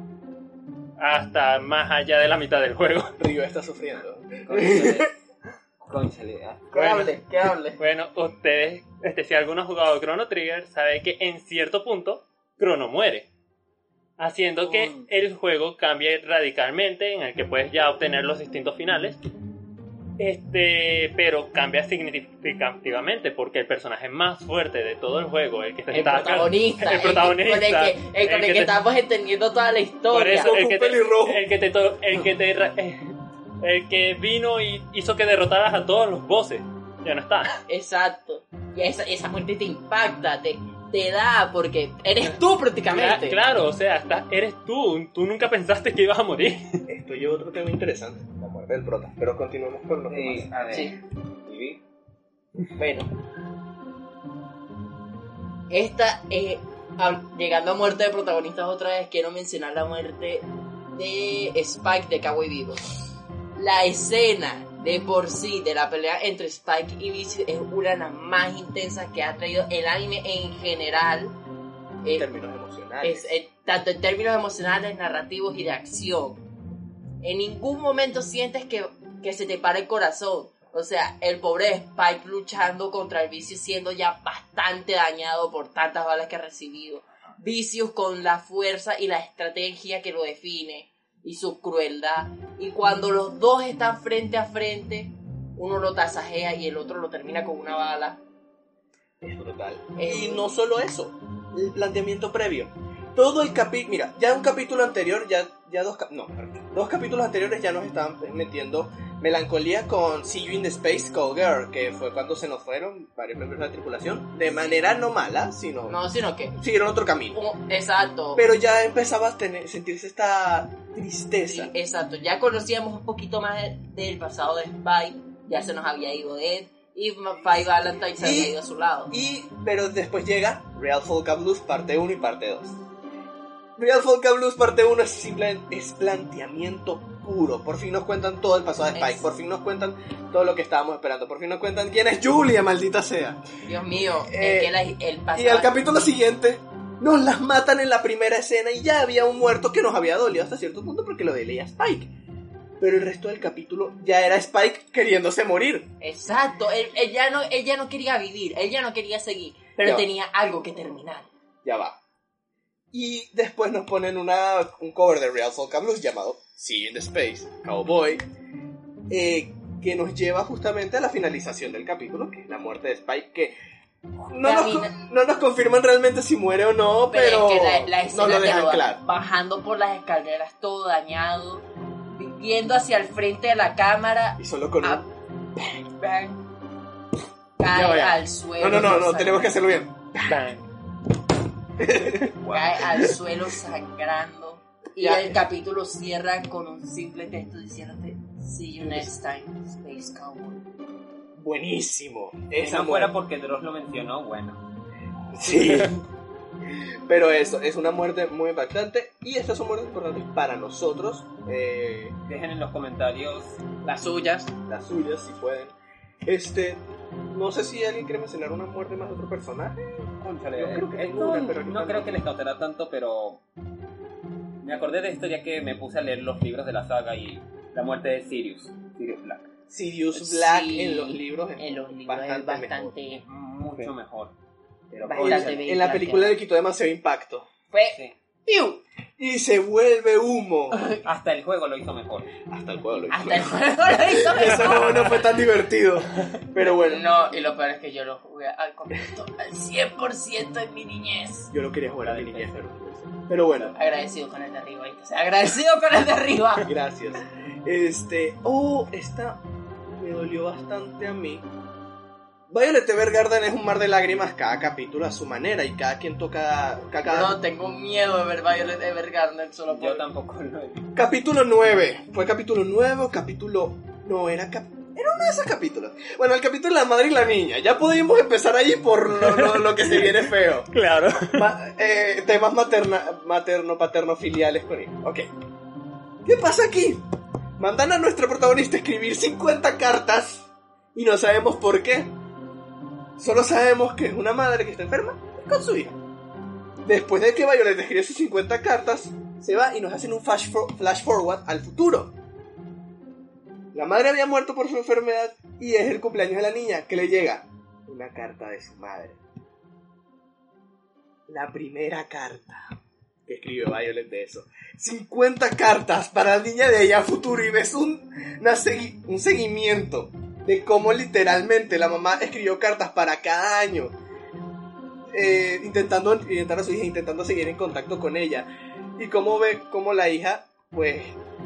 hasta más allá de la mitad del juego. Ryo está sufriendo. Conchale. Ah. Que hable, que hable. Bueno, ustedes, este, si alguno ha jugado Chrono Trigger, sabe que en cierto punto Chrono muere. Haciendo que Uy. el juego cambie radicalmente, en el que puedes ya obtener los distintos finales. Este, pero cambia significativamente porque el personaje más fuerte de todo el juego, el que se El está protagonista. el protagonista, Con el que, el con el el que que te- estamos entendiendo toda la por historia. eso el que, te, el que te el que te eh, el que vino y hizo que derrotaras a todos los bosses ya no está. Exacto. Y esa, esa muerte te impacta, te, te da, porque eres tú prácticamente. Cla- Claro, o sea, está- eres tú. Tú nunca pensaste que ibas a morir. Esto lleva otro tema interesante, la muerte del prota. Pero continuemos con los Sí, demás. a ver. Sí. Bueno. Esta, eh, llegando a muerte de protagonistas otra vez, quiero mencionar la muerte de Spike de Cowboy Vivo. La escena de por sí de la pelea entre Spike y Vicious es una de las más intensas que ha traído el anime en general. En Eh, términos emocionales. es, eh, tanto en términos emocionales, narrativos y de acción. En ningún momento sientes que, que se te para el corazón. O sea, el pobre Spike luchando contra el Vicious siendo ya bastante dañado por tantas balas que ha recibido. Vicious con la fuerza y la estrategia que lo define y su crueldad. Y cuando los dos están frente a frente, uno lo tasajea y el otro lo termina con una bala. Es brutal. Y no solo eso, el planteamiento previo. Todo el capítulo, mira, ya un capítulo anterior, ya, ya dos, no, dos capítulos anteriores ya nos estaban metiendo melancolía con See You in the Space Call Girl, que fue cuando se nos fueron varios miembros de la tripulación, de manera no mala, sino No, sino que... siguieron otro camino. un- exacto. Pero ya empezaba a tener, sentirse esta Sí, tristeza. exacto, ya conocíamos un poquito más de- del pasado de Spike, ya se nos había ido Ed y Five Valentine se había ido a su lado. Y, pero después llega Real Folka Blues parte 1 y parte 2. Real Folka Blues parte 1 es simplemente es planteamiento puro. Por fin nos cuentan todo el pasado de Spike. Por fin nos cuentan todo lo que estábamos esperando. Por fin nos cuentan quién es Julia, maldita sea. Dios mío, Eh, que la- el pasado... Y al capítulo siguiente nos las matan en la primera escena y ya había un muerto que nos había dolido hasta cierto punto porque lo leía Spike. Pero el resto del capítulo ya era Spike queriéndose morir. Exacto, él, él ya no, él ya no quería vivir, él ya no quería seguir, pero Ya. tenía algo que terminar. Ya va. Y después nos ponen una, un cover de Real Folk Blues llamado See in the Space, Cowboy, eh, que nos lleva justamente a la finalización del capítulo, que es la muerte de Spike, que no nos, Camina- no nos confirman realmente si muere o no, pero, Pero, es que la, la escena lo dejan claro. bajando por las escaleras todo dañado, viendo hacia el frente de la cámara, Y solo con un... ah, bang, bang, cae al suelo. No, no, no, no, tenemos que hacerlo bien. Bang. Cae al suelo sangrando. Y Ya. el capítulo cierra con un simple texto diciéndote, See you next time, Space Cowboy. Buenísimo. Si Esa no fuera muerte. porque Dross lo mencionó, bueno. Sí. Pero eso, es una muerte muy impactante. Y estas son muertes importantes para nosotros. Eh, Dejen en los comentarios. Las suyas. las suyas, si pueden. Este, no sé si alguien quiere mencionar una muerte más de otro personaje. Cónchale, Yo creo que esto una, pero no no. creo que les causará tanto, pero me acordé de esto ya que me puse a leer los libros de la saga y la muerte de Sirius, Sirius Black, Sirius Black Sí, en los libros es En los libros es bastante bastante... es mucho mejor. Pero Bastante. En la película le quitó demasiado impacto. Fue... sí. ¡Piu! Y se vuelve humo. hasta el juego lo hizo mejor. Hasta el juego lo hizo. Hasta el juego lo hizo Eso no, mejor. no fue tan divertido. Pero bueno, No, y lo peor es que yo lo jugué al completo, al 100% en mi niñez. yo lo quería jugar a mi niñez, pero, pero bueno. Agradecido con el de arriba, ¿viste? O sea, agradecido con el de arriba. Gracias. Este. Oh, esta me dolió bastante a mí. Violet Evergarden es un mar de lágrimas cada capítulo a su manera y cada quien toca. Cada, No, tengo miedo de ver Violet Evergarden solo por... Yo tampoco lo he visto. Capítulo 9. ¿Fue capítulo 9 o capítulo.? No, era cap- Era uno de esos capítulos. Bueno, el capítulo de la madre y la niña. Ya podríamos empezar ahí por lo, lo- lo que se viene feo. Claro. Ma- eh, temas materna, materno-paterno-filiales con hijos. Ok. ¿Qué pasa aquí? Mandan a nuestro protagonista a escribir 50 cartas y no sabemos por qué. Solo sabemos que es una madre que está enferma con su hija. Después de que Violet escribe sus 50 cartas, se va y nos hacen un flash, for- flash forward al futuro. La madre había muerto por su enfermedad y es el cumpleaños de la niña que le llega una carta de su madre la primera carta que escribe Violet de eso. 50 cartas para la niña de ella futuro y ves un, un seguimiento de cómo literalmente la mamá escribió cartas para cada año. eh, intentando orientar a su hija, intentando seguir en contacto con ella. Y cómo ve cómo la hija, pues,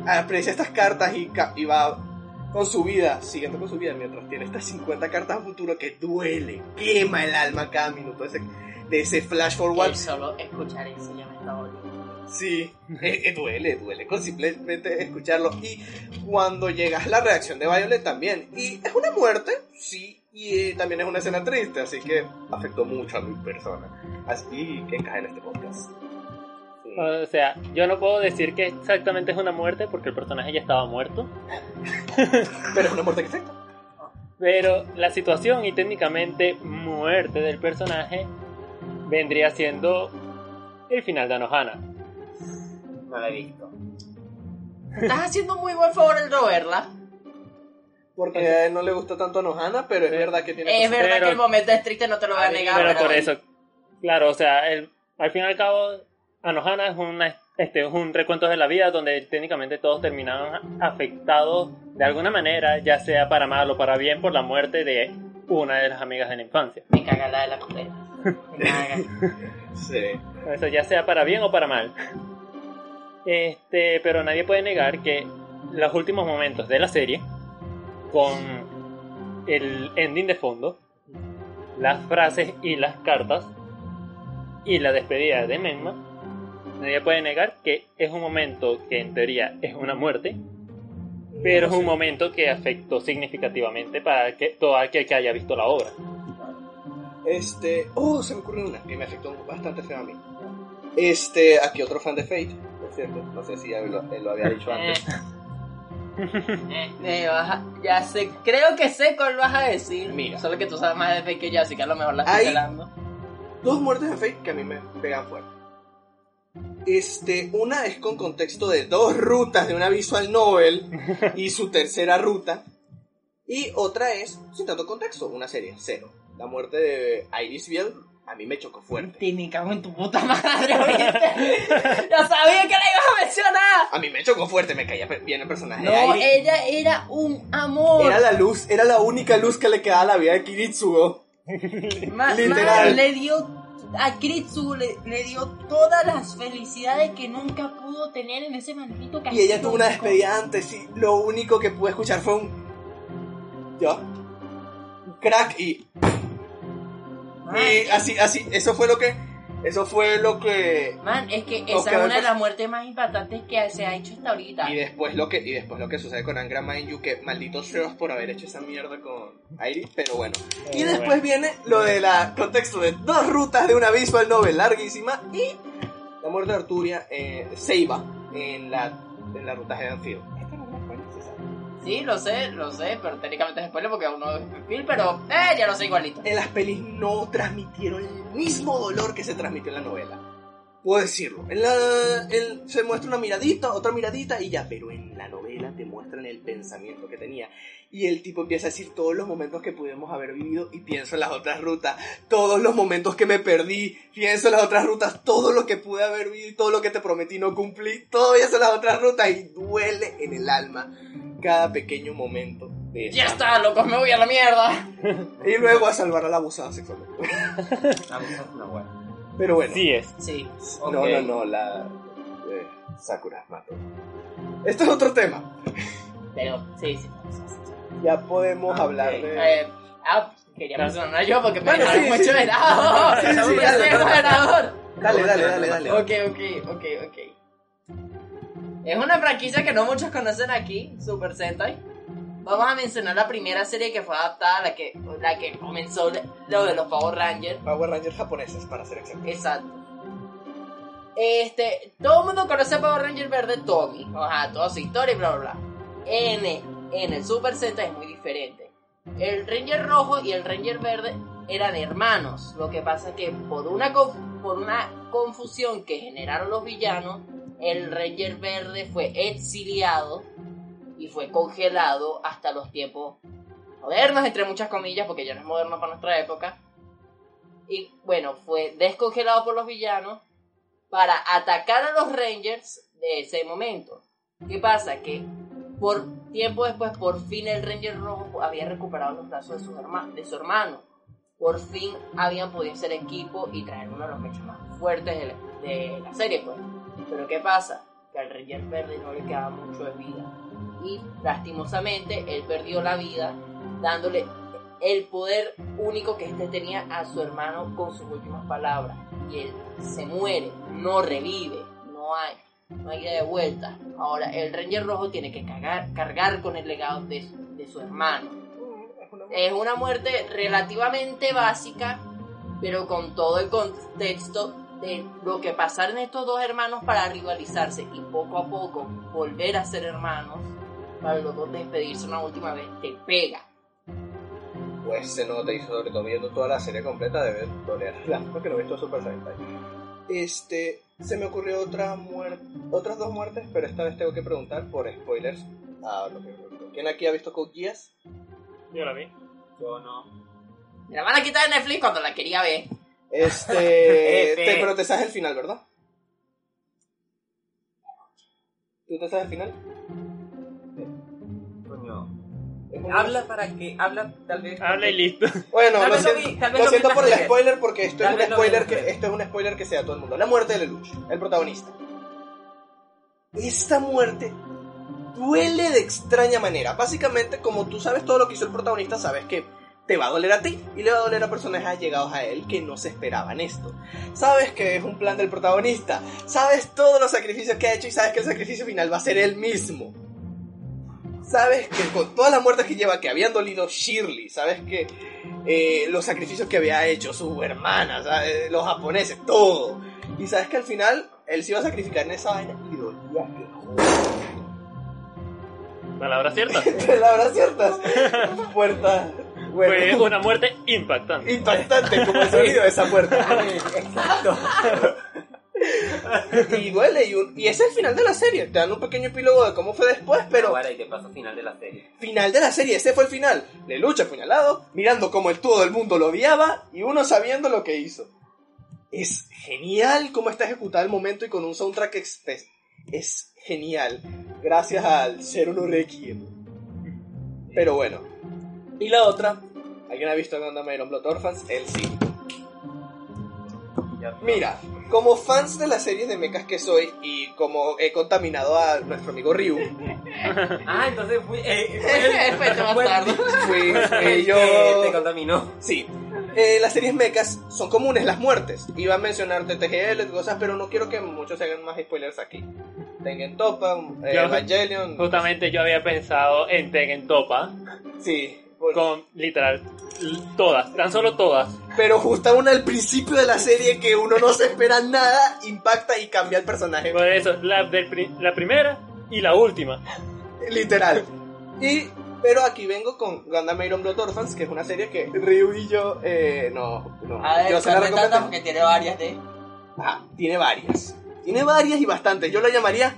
aprecia estas cartas y, ca- y va con su vida, siguiendo con su vida, mientras tiene estas 50 cartas a futuro que duele, quema el alma cada minuto de ese, de ese flash forward. Que solo escuchar eso ya me está. Sí, eh, eh, duele, duele con simplemente escucharlo. Y cuando llegas la reacción de Violet también. Y es una muerte, sí, y eh, también es una escena triste, así que afectó mucho a mi persona. Así que encaja en este podcast. O sea, yo no puedo decir que exactamente es una muerte porque el personaje ya estaba muerto. Pero es una muerte que afecta. Pero la situación y técnicamente muerte del personaje vendría siendo el final de Anohana. No la he visto. Estás haciendo muy buen favor el no verla. Porque a él no le gusta tanto a Nohana, pero es verdad que tiene Es cosas- verdad Pero- que el momento es triste, no te lo voy a negar. pero pero por eso, claro, o sea, el- al fin y al cabo, Anohana es, una, este, es un recuento de la vida donde técnicamente todos terminaban afectados de alguna manera, ya sea para mal o para bien, por la muerte de una de las amigas de la infancia. Me caga la de la condena. Me caga. Sí. Eso ya sea para bien o para mal. Este, pero nadie puede negar que los últimos momentos de la serie, con el ending de fondo, las frases y las cartas, y la despedida de Menma, nadie puede negar que es un momento que en teoría es una muerte, pero es un momento que afectó significativamente para que todo aquel que haya visto la obra. Este. Oh, se me ocurrió una que me afectó bastante feo a mí. Este. Aquí otro fan de Fate, por cierto. No sé si ya lo, él lo había dicho Eh, antes. eh, a- ya sé, creo que sé cuál vas a decir. Mira. Solo que tú sabes más de fake que yo, así que a lo mejor la estoy pelando. Dos muertes de Fate que a mí me pegan fuerte. Este, una es con contexto de dos rutas de una visual novel y su tercera ruta. Y otra es sin tanto contexto, una serie, cero. La muerte de Iris Biel a mí me chocó fuerte. Te me cago en tu puta madre, ¿oíste? Yo sabía que la ibas a mencionar. A mí me chocó fuerte, me caía bien el personaje No, de ella era un amor. Era la luz, era la única luz que le quedaba a la vida de Kiritsugo. Literal. le dio a Kritsu le, le dio todas las felicidades que nunca pudo tener en ese maldito Y ella castillo. tuvo una despedida antes y lo único que pude escuchar fue un... Un crack y... Y así, así, eso fue lo que... Eso fue lo que... man, es que esa es una de las muertes más impactantes que se ha hecho hasta ahorita. Y después lo que, y después lo que sucede con Angra Mainyu, que malditos feos por haber hecho esa mierda con Iris, pero bueno. Y después viene lo de la contexto de dos rutas de una visual novel larguísima y la muerte de Arturia, eh, Seiba, en la, en la ruta Heavenfield. Esta Sí, lo sé, lo sé, pero técnicamente es spoiler porque aún no es perfil, pero eh, ya lo sé igualito. En las pelis no transmitieron el mismo dolor que se transmitió en la novela. Puedo decirlo. En la, en- se muestra una miradita, otra miradita y ya, pero en la novela te muestran el pensamiento que tenía. Y el tipo empieza a decir todos los momentos que pudimos haber vivido y pienso en las otras rutas, todos los momentos que me perdí, pienso en las otras rutas, todo lo que pude haber vivido y todo lo que te prometí no cumplí, todo eso en las otras rutas y duele en el alma cada pequeño momento de Ya está, locos, me voy a la mierda. Y luego a salvar a la abusada sexualmente. Es una buena. Pero bueno. Sí es. Sí. No, Ok. no, no, la. eh, Sakura mató. Esto es otro tema. Pero, sí, sí. Ya podemos hablar de. Eh, ah, quería mencionar yo porque me Bueno, sí, mucho sí. de lado. Sí, sí, dale, dale. Dale, dale, dale. Ok, ok, ok, ok. Es una franquicia que no muchos conocen aquí, Super Sentai. Vamos a mencionar la primera serie que fue adaptada, la que, la que comenzó lo de los Power Rangers. Power Rangers japoneses, para ser exacto. Exacto. Este, todo el mundo conoce a Power Ranger verde Tommy. Ajá, toda su historia y bla bla bla. En, en el Super Sentai es muy diferente. El Ranger rojo y el Ranger verde eran hermanos. Lo que pasa que por una, por una confusión que generaron los villanos, el Ranger verde fue exiliado y fue congelado hasta los tiempos modernos, entre muchas comillas, porque ya no es moderno para nuestra época. Y bueno, fue descongelado por los villanos para atacar a los Rangers de ese momento. ¿Qué pasa? Que por tiempo después, por fin el Ranger rojo había recuperado los brazos de su, hermano. Por fin habían podido ser equipo y traer uno de los mechas más fuertes de la, serie, pues. Pero ¿qué pasa? Que al Ranger verde no le quedaba mucho de vida. Y lastimosamente él perdió la vida dándole el poder único que este tenía a su hermano con sus últimas palabras. Y él se muere, no revive, no hay, no hay de vuelta. Ahora el Ranger Rojo tiene que cargar, con el legado de, su- hermano. Es una- muerte relativamente básica, pero con todo el contexto de lo que pasaron estos dos hermanos para rivalizarse y poco a poco volver a ser hermanos, para dos despedirse una última vez, te pega. Pues se nota y sobre todo viendo toda la serie completa debe doler. Porque no he visto Super Sentai. Este. Se me ocurrió otra muerte. Otras dos muertes, pero esta vez tengo que preguntar por spoilers. a lo que- ¿Quién aquí ha visto Code Geass? Yo la vi. Yo no. Me la van a quitar de Netflix cuando la quería ver. Este. Te- pero te sabes el final, ¿verdad? ¿Tú te sabes el final? Habla para que. Habla tal vez. Habla y listo. Bueno, Tal lo vez lo siento, vi- tal vez lo lo vi siento en por el spoiler porque esto es un spoiler que esto es un spoiler que sea a todo el mundo. La muerte de Lelouch, el protagonista. Esta muerte duele de extraña manera. Básicamente, como tú sabes todo lo que hizo el protagonista, sabes que te va a doler a ti y le va a doler a personajes allegados a él que no se esperaban esto. Sabes que es un plan del protagonista, sabes todos los sacrificios que ha hecho y sabes que el sacrificio final va a ser él mismo. Sabes que con todas las muertes que lleva, que habían dolido Shirley, sabes que eh, los sacrificios que había hecho su hermana, ¿sabes? los japoneses, todo. Y sabes que al final él se iba a sacrificar en esa vaina y dolía que Palabras ciertas. Palabras ciertas. Puerta. Fue Bueno, una muerte impactante. impactante como el sonido de esa puerta. Exacto. Y duele, y, un- y ese es el final de la serie. Te dan un pequeño epílogo de cómo fue después, pero Ahora, y te paso final de la serie. final de la serie, ese fue el final. Le lucha apuñalado, mirando cómo el todo el mundo lo odiaba y uno sabiendo lo que hizo. Es genial cómo está ejecutado el momento y con un soundtrack express. Es genial. Gracias al Zero no Requiem. Pero bueno. Y la otra, ¿alguien ha visto Gundam Iron Blood Orphans? Él sí. Mira, como fans de las series de mechas que soy y como he contaminado a nuestro amigo Ryu, Ah, entonces fui. Eh, fue- fui, el fui que yo. te contaminó. Sí. Eh, las series mechas son comunes las muertes. Iba a mencionar TTGL, cosas, pero no quiero que muchos se hagan más spoilers aquí. Tengen Topa, eh, Yo- Evangelion. Justamente yo había pensado en Tekken Topa, Sí. por- con literal todas, tan solo todas. Pero justo una al principio de la serie que uno no se espera nada, impacta y cambia el personaje. Por eso, la, del pri- la primera y la última. Literal. Y, pero aquí vengo con Gundam Iron Blood Orphans, que es una serie que Ryu y yo, eh, no, no. A ver, yo se la porque tiene varias de. Ajá, tiene varias. Tiene varias y bastantes. Yo la llamaría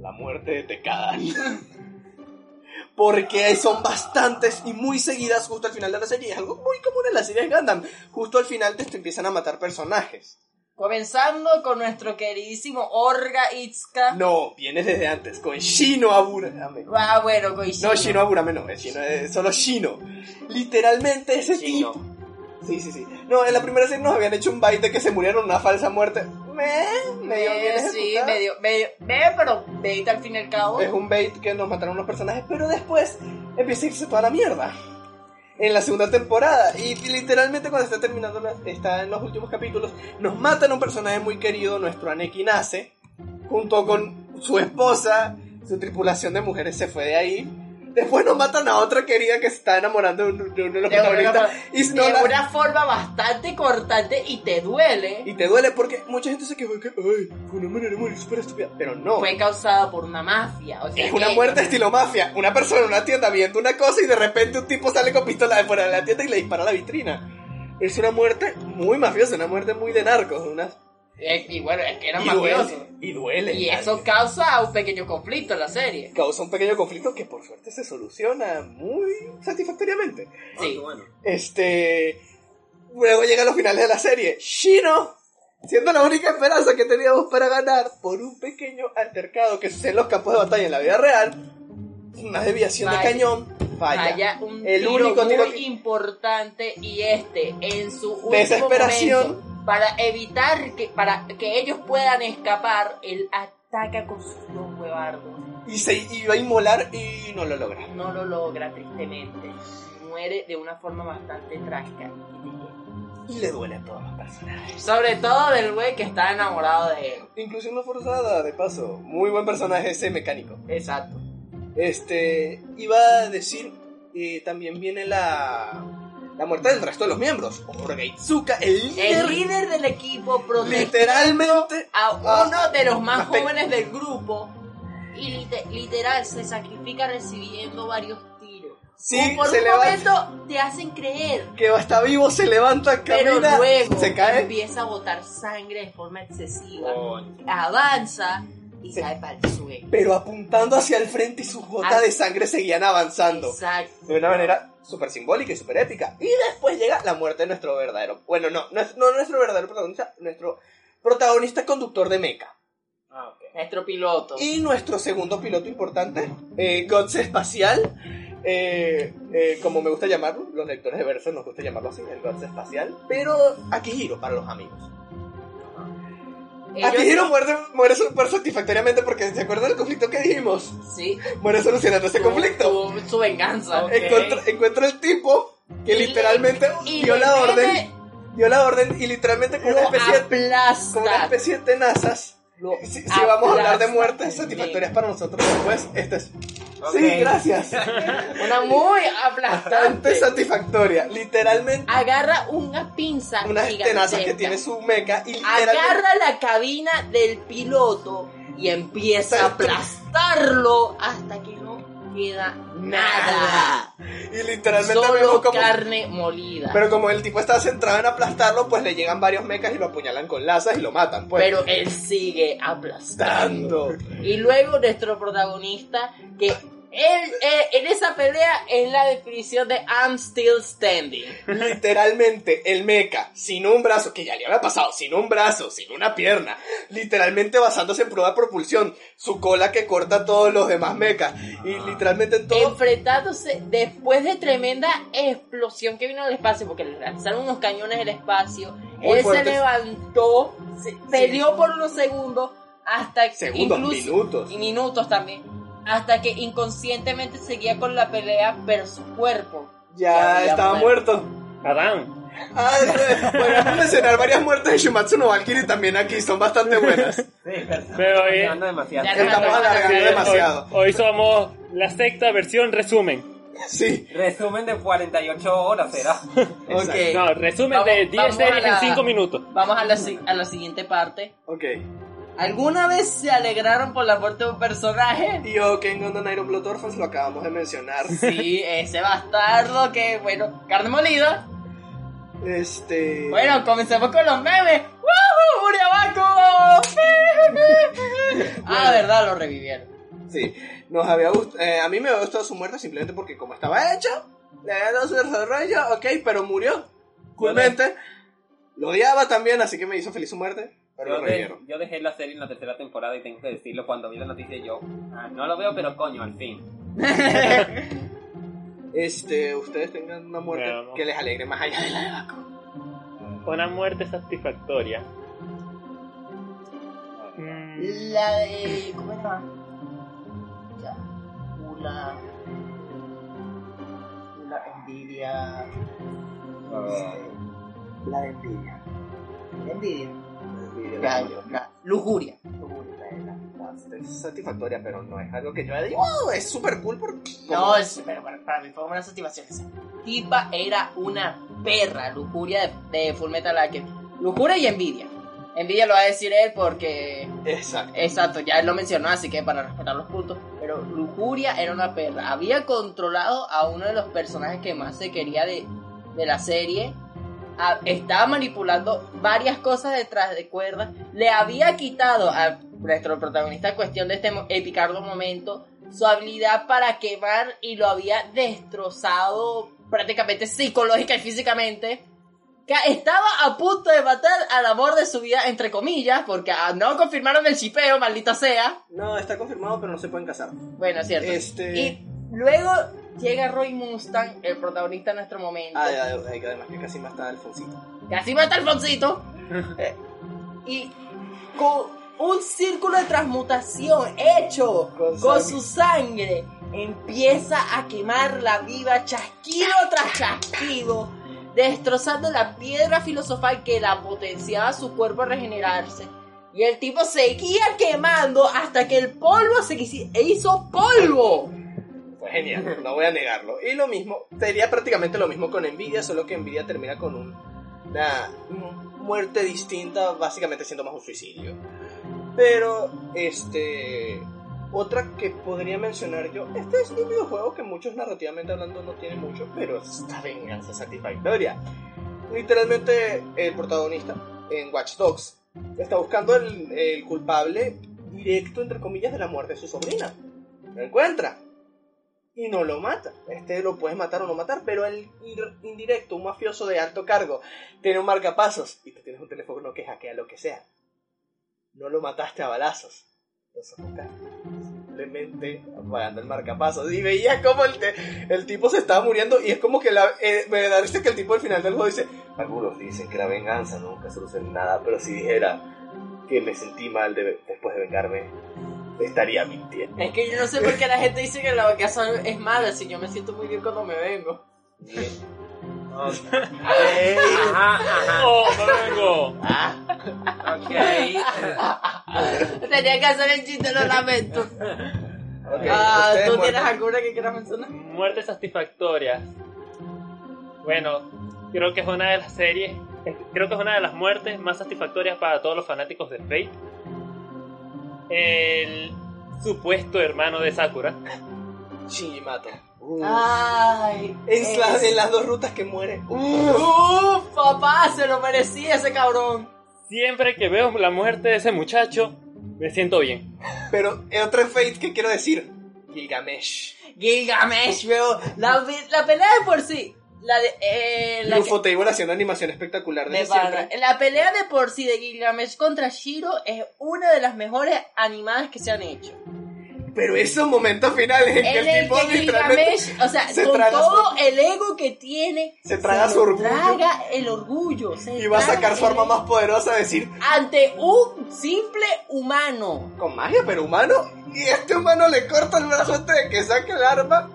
La muerte de Tekadan. Porque son bastantes y muy seguidas justo al final de la serie. Es algo muy común en las series de Gundam. Justo al final te empiezan a matar personajes. Comenzando con nuestro queridísimo Orga Itsuka. No, viene desde antes, con Shino Aburame. Ah, bueno, Koishino. No, Shino Aburame no, es, Shino, es solo Shino. Literalmente ese Chino. tipo. Sí, sí, sí. No, en la primera serie nos habían hecho un baile de que se murieron una falsa muerte. Me, medio bien sí, medio, medio, ve, pero bait al fin y al cabo. Es un bait que nos mataron unos personajes, pero después empieza a irse toda la mierda. En la segunda temporada. Y literalmente cuando está terminando, está en los últimos capítulos, nos matan a un personaje muy querido, nuestro Aneki Nace, junto con su esposa, su tripulación de mujeres se fue de ahí. Después nos matan a otra querida que se está enamorando de uno de, uno de los De una. Y, no de la- una forma bastante cortante y te duele. y te duele porque mucha gente se quejó que, ay, fue una manera de morir súper estúpida. Pero no. Fue causada por una mafia. O sea, Es una muerte estilo mafia. Una persona en una tienda viendo una cosa y de repente un tipo sale con pistola de fuera de la tienda y le dispara a la vitrina. Es una muerte muy mafiosa, una muerte muy de narcos. Una... Eh, y bueno, es que era y mafioso. duele. Y duele. Y eso causa un pequeño conflicto en la serie. causa un pequeño conflicto que por suerte se soluciona muy satisfactoriamente. Ah, Sí. qué bueno. Este. Luego llegan los finales de la serie. Shino, siendo la única esperanza que teníamos para ganar, por un pequeño altercado que sucede en los campos de batalla en la vida real, una desviación de cañón, falla. Falla un El tiro único muy tiro que- importante y este en su último Desesperación. momento, para evitar que para que ellos puedan escapar él ataca con sus dos huevardos Y se iba a inmolar y no lo logra. no lo logra tristemente muere de una forma bastante trágica Y le duele a todos los personajes. sobre todo del güey que está enamorado de él Inclusión no forzada, de paso. Muy buen personaje ese mecánico. exacto Este. Iba a decir. eh, también viene la. La muerte del resto de los miembros. Orgaitsuka, el líder. el líder del equipo protege Literalmente. a uno de los más jóvenes del grupo y lite- literal se sacrifica recibiendo varios tiros. Sí, Como por se un levanta. momento te hacen creer, Que está vivo, se levanta, pero camina, luego se cae. empieza a botar sangre de forma excesiva, avanza y Sí. cae para el suelo. Pero apuntando hacia el frente y sus gotas Ah. de sangre seguían avanzando. Exacto. de una manera súper simbólica y súper épica. Y después llega la muerte de nuestro verdadero, bueno, no, no, es- no nuestro verdadero protagonista, nuestro protagonista conductor de mecha. Ah, ok. Nuestro piloto. Y nuestro segundo piloto importante, eh, Gods Espacial, eh, eh, como me gusta llamarlo, los lectores de verso nos gusta llamarlo así, el Gods Espacial, pero Akihiro para los amigos. Ellos- Akihiro muere, muere súper satisfactoriamente porque se acuerdan del conflicto que dijimos, Sí. muere solucionando ese conflicto. tuvo su venganza. Ok. Encuentra, encuentra el tipo que Y literalmente Y dio le la orden, dio la orden y literalmente con una especie, aplasta. con una especie de tenazas. Si, si vamos a hablar de muertes satisfactorias para nosotros después, esta es Sí, gracias. Una muy aplastante. satisfactoria. Literalmente, Agarra una pinza unas tenazas que gigantesca. tiene su meca y literalmente... agarra la cabina del piloto y empieza a aplastarlo hasta que queda nada. Y literalmente Solo vemos como... carne molida. Pero como el tipo está centrado en aplastarlo, pues le llegan varios mecas y lo apuñalan con lazas y lo matan, pues. Pero él sigue aplastando. Dando. Y luego nuestro protagonista, que él eh, en esa pelea es la definición de I'm still standing. Literalmente, el meca, sin un brazo, que ya le había pasado, sin un brazo, sin una pierna, literalmente basándose en prueba de propulsión, su cola que corta a todos los demás mecas, y literalmente todo... Enfrentándose después de tremenda explosión que vino del espacio, porque le lanzaron unos cañones del espacio, Muy él fuertes. se levantó, se peleó por unos segundos, hasta Segundos, incluso- minutos. y minutos también, hasta que inconscientemente seguía con la pelea, pero su cuerpo Ya estaba muerto. muerto. Adán. Ah, eh, podríamos mencionar varias muertes de Shumatsu no Valkyrie también aquí, son bastante buenas. Sí, pero eh, hablando demasiado. Ya Estamos alargando Sí, demasiado. Hoy, hoy somos la sexta versión resumen. Sí, Resumen de 48 horas será. Ok. No, resumen Vamos- de 10 vamos a series la- en 5 minutos. Vamos a la, a la siguiente parte. ok. ¿Alguna vez se alegraron por la muerte de un personaje? Y yo, Kengon the Night of Blood Orphans, lo acabamos de mencionar. Sí, ese bastardo que, bueno, carne molida. Este... Bueno, comencemos con los memes. ¡Woohoo! ¡Muriabaco! ah, verdad, lo revivieron. Sí, nos había gust- eh, a mí me había gustado su muerte simplemente porque como estaba hecho, le había dado su desarrollo, ok, pero murió. Coolmente. Lo odiaba también, así que me hizo feliz su muerte, pero Yo, de- dejé la serie en la tercera temporada y tengo que decirlo cuando vi la noticia yo. ah, no lo veo, pero coño, al fin. Este, ustedes tengan una muerte que les alegre más allá de la de Baku. Una muerte satisfactoria. Mm, La de. ¿Cómo era? Ya. Una. Una envidia. La de envidia. Envidia. Lujuria. Lujuria. Es satisfactoria, pero no es algo que yo digo, "Oh, es súper cool porque... No, es, pero para, para mí fue una satisfacción. Esa tipa era una perra. Lujuria de, de Full Metal Alchemist. Lujuria y envidia. Envidia lo va a decir él porque. Exacto. Exacto, ya él lo mencionó, así que para respetar los puntos. Pero Lujuria era una perra. Había controlado a uno de los personajes que más se quería de, de la serie. A- estaba manipulando varias cosas detrás de cuerdas. Le había quitado a nuestro protagonista en cuestión de este epicardo momento su habilidad para quemar y lo había destrozado prácticamente psicológica y físicamente. Que estaba a punto de matar al amor de su vida, entre comillas, porque ah, no confirmaron el chipeo, maldita sea. No, está confirmado, pero no se pueden casar. Bueno, es cierto. Este... Y luego llega Roy Mustang, el protagonista de nuestro momento. Ah, además que casi más está Alfonsito. Casi mata a Alfonsito. Eh, y con un círculo de transmutación hecho Con su sangre, empieza a quemarla viva, chasquido tras chasquido, destrozando la piedra filosofal que la potenciaba su cuerpo a regenerarse. Y el tipo seguía quemando hasta que el polvo se hizo polvo. Fue genial, no voy a negarlo. Y lo mismo, sería prácticamente lo mismo con Nvidia, solo que Nvidia termina con un- una muerte distinta, básicamente siendo más un suicidio. Pero, este. Otra que podría mencionar yo, este es un videojuego que muchos narrativamente hablando no tiene mucho, pero es esta venganza satisfactoria. Literalmente, el protagonista en Watch Dogs está buscando el, el culpable directo, entre comillas, de la muerte de su sobrina. Lo encuentra y no lo mata. Este lo puedes matar o no matar, pero el ir- indirecto, un mafioso de alto cargo, tiene un marcapasos y tú tienes un teléfono que hackea lo que sea. No lo mataste a balazos. Simplemente apagando el marcapasos. Y veía como el, te- el tipo se estaba muriendo y es como que la, eh, me da risa que el tipo al final del juego dice, algunos dicen que la venganza nunca soluciona nada, pero si dijera que me sentí mal de- después de vengarme, estaría mintiendo. Es que yo no sé por qué la gente dice que la venganza es mala, si yo me siento muy bien cuando me vengo. Ajá, ajá. ¡Oh, no vengo! Ok. Tenía que hacer el chiste, lo lamento. Ok, Ah, ¿tú tienes alguna que quieras mencionar? Muertes satisfactorias. Bueno, creo que es una de las series, es- creo que es una de las muertes más satisfactorias para todos los fanáticos de Fate. El supuesto hermano de Sakura. Shinjimato. Uf. Ay, en, la- es- en las dos rutas que muere. Uf. Uf, papá, se lo merecía ese cabrón. Siempre que veo la muerte de ese muchacho, me siento bien. Pero en otro Fate que quiero decir. Gilgamesh. Gilgamesh, veo. La, la pelea de por sí. La de. Eh, la que- haciendo animación espectacular de siempre. La pelea de por sí de Gilgamesh contra Shiro es una de las mejores animadas que se han hecho. Pero esos momentos finales en que En el el tipo que Gilgamesh, o sea, se con traga todo el ego que tiene, Se traga se su lo orgullo. traga el orgullo. se y va a sacar su el arma ego más poderosa a decir Ante un simple humano. con magia, pero humano. Y este humano le corta el brazo antes de que saque el arma.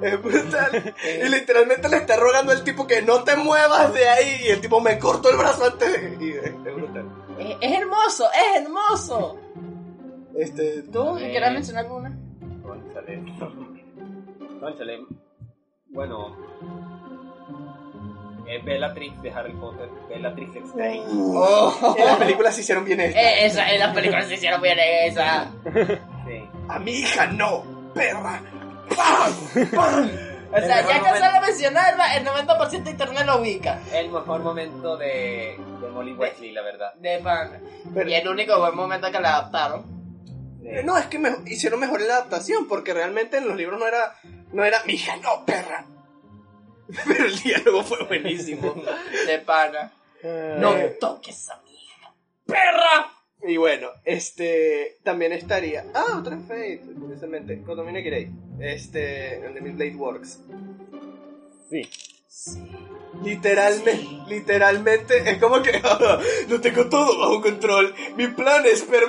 Es brutal. y literalmente le está rogando al tipo que no te muevas de ahí. Y el tipo me cortó el brazo antes de. Y es, es brutal. Es, es hermoso, es hermoso. Este. ¿Tú Eh. quieres mencionar alguna? Cónchale. Cónchale. Bueno. Es Bellatrix de Harry Potter. Bellatrix Strange. Oh, en las películas se hicieron bien esta. Eh, esa, en las películas se hicieron bien esa. Sí. A mi hija no, perra. ¡Pam! ¡Pam! O sea, ya que solo mencionarla, el 90% de internet lo ubica. El mejor momento de, de Molly Wesley, la verdad. De pan. Pero- Y el único buen momento que le adaptaron. Eh, No, es que me- hicieron mejor la adaptación, porque realmente en los libros no era, no era mi hija, no, perra. Pero el diálogo fue buenísimo. De pana. Eh, No toques a mi hija. ¡Perra! Y bueno, este también estaría. Ah, otra Fate, curiosamente. Kotomine Kirei. Este, el de Midblade Works. Sí. Literalmente, literalmente, es como que no tengo todo bajo control. Mi plan es, pero.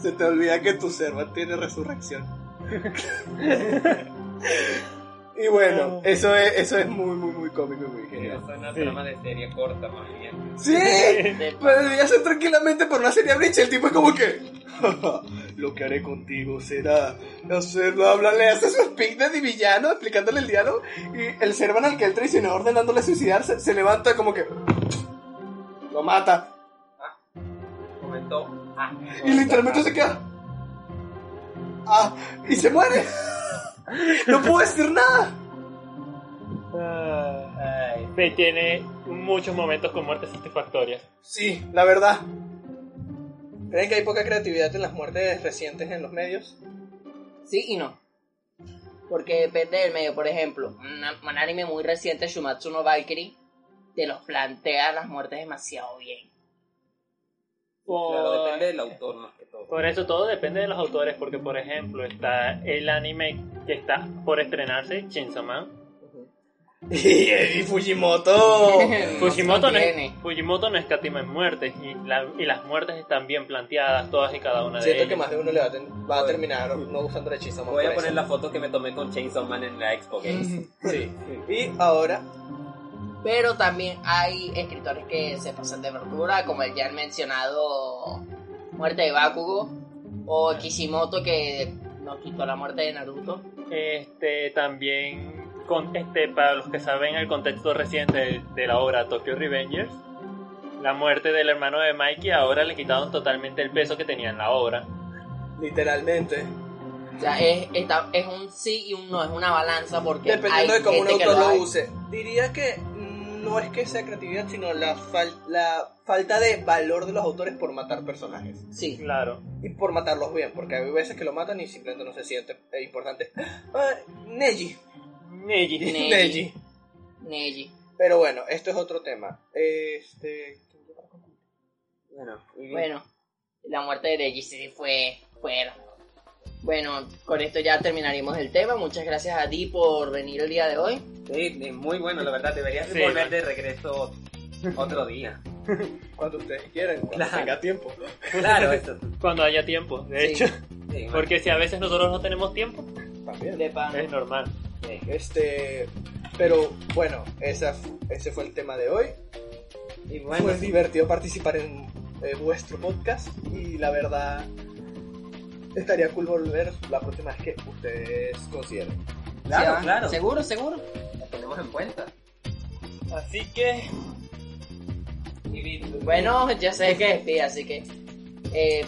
Se te olvida que tu serva tiene resurrección. y bueno, eso es, eso es muy, muy, muy cómico y muy genial. Es una Sí. trama de serie corta, más bien. ¡Sí! Podría ser tranquilamente por una serie Bleach. El tipo es como que. Lo que haré contigo será hacerlo. Habla, le hace su speak de villano explicándole el diálogo. Y el servan al que él traicionó ordenándole suicidarse se levanta como que. Lo mata. Comentó. Ah, Y literalmente se queda. Ah, y se muere. No puedo decir nada. Ah, Ay, tiene muchos momentos con muertes satisfactorias. Sí, la verdad. ¿Creen que hay poca creatividad en las muertes recientes en los medios? Sí y no. Porque depende del medio. Por ejemplo, un anime muy reciente, Shumatsu no Valkyrie, te los plantea las muertes demasiado bien. claro, Por- depende del autor más que todo. Por eso todo depende de los autores, porque por ejemplo está el anime que está por estrenarse, Chainsaw Man. Y, y Fujimoto. Fujimoto no, es, Fujimoto no escatima en muertes y, la- y las muertes están bien planteadas todas y cada una de Siento ellas. que más de uno le va a, ten- va a terminar no usando el hechizo. Voy a poner la foto que me tomé con Chainsaw Man en la Expo Games. Sí. Y ahora, Pero también hay escritores que se pasan de verdura, como el ya mencionado Muerte de Bakugo, o Kishimoto que nos quitó la muerte de Naruto. Este también con este para los que saben el contexto reciente de, de la obra Tokyo Revengers, la muerte del hermano de Mikey ahora le quitaron totalmente el peso que tenía en la obra. literalmente, O sea, es, está- es un sí y un no, es una balanza porque dependiendo hay de cómo un autor lo ha- use, diría que no es que sea creatividad, sino la, fal- la falta de valor de los autores por matar personajes. Sí, Claro. Y por matarlos bien, porque hay veces que lo matan y simplemente no se siente eh, importante. Ah, Neji. Neji. Neji. Neji. Neji. Pero bueno, esto es otro tema. Este. Bueno, y- Bueno, la muerte de Neji sí fue fuera. Bueno, con esto ya terminaríamos el tema. Muchas gracias a ti por venir el día de hoy. sí, muy bueno, la verdad. Deberías Sí, volver de regreso otro día. Cuando ustedes quieran, cuando Claro. tenga tiempo. Claro, eso. Cuando haya tiempo, de Sí. hecho. Sí. Porque si a veces nosotros no tenemos tiempo, También. De pan. es normal. Este. Pero bueno, esa, ese fue el tema de hoy. Y bueno, Fue divertido participar en eh, vuestro podcast y la verdad estaría cool volver la próxima vez que ustedes consideren. Claro, Sí, claro. Seguro, seguro. Lo tenemos en cuenta. Así que. Bueno, ya sé que despide, así que. eh,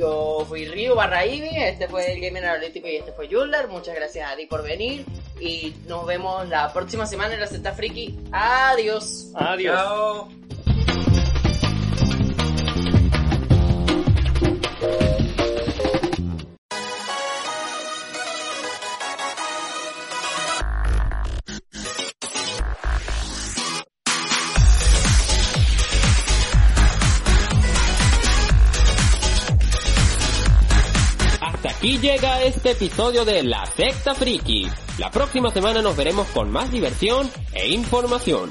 yo fui Ryu barra Ivy, este fue el Gamer Analítico y este fue Yular. Muchas gracias a Adi por venir. Y nos vemos la próxima semana en la Z Friki. Adiós. Adiós. Chao. Llega este episodio de La Secta Friki. La próxima semana nos veremos con más diversión e información.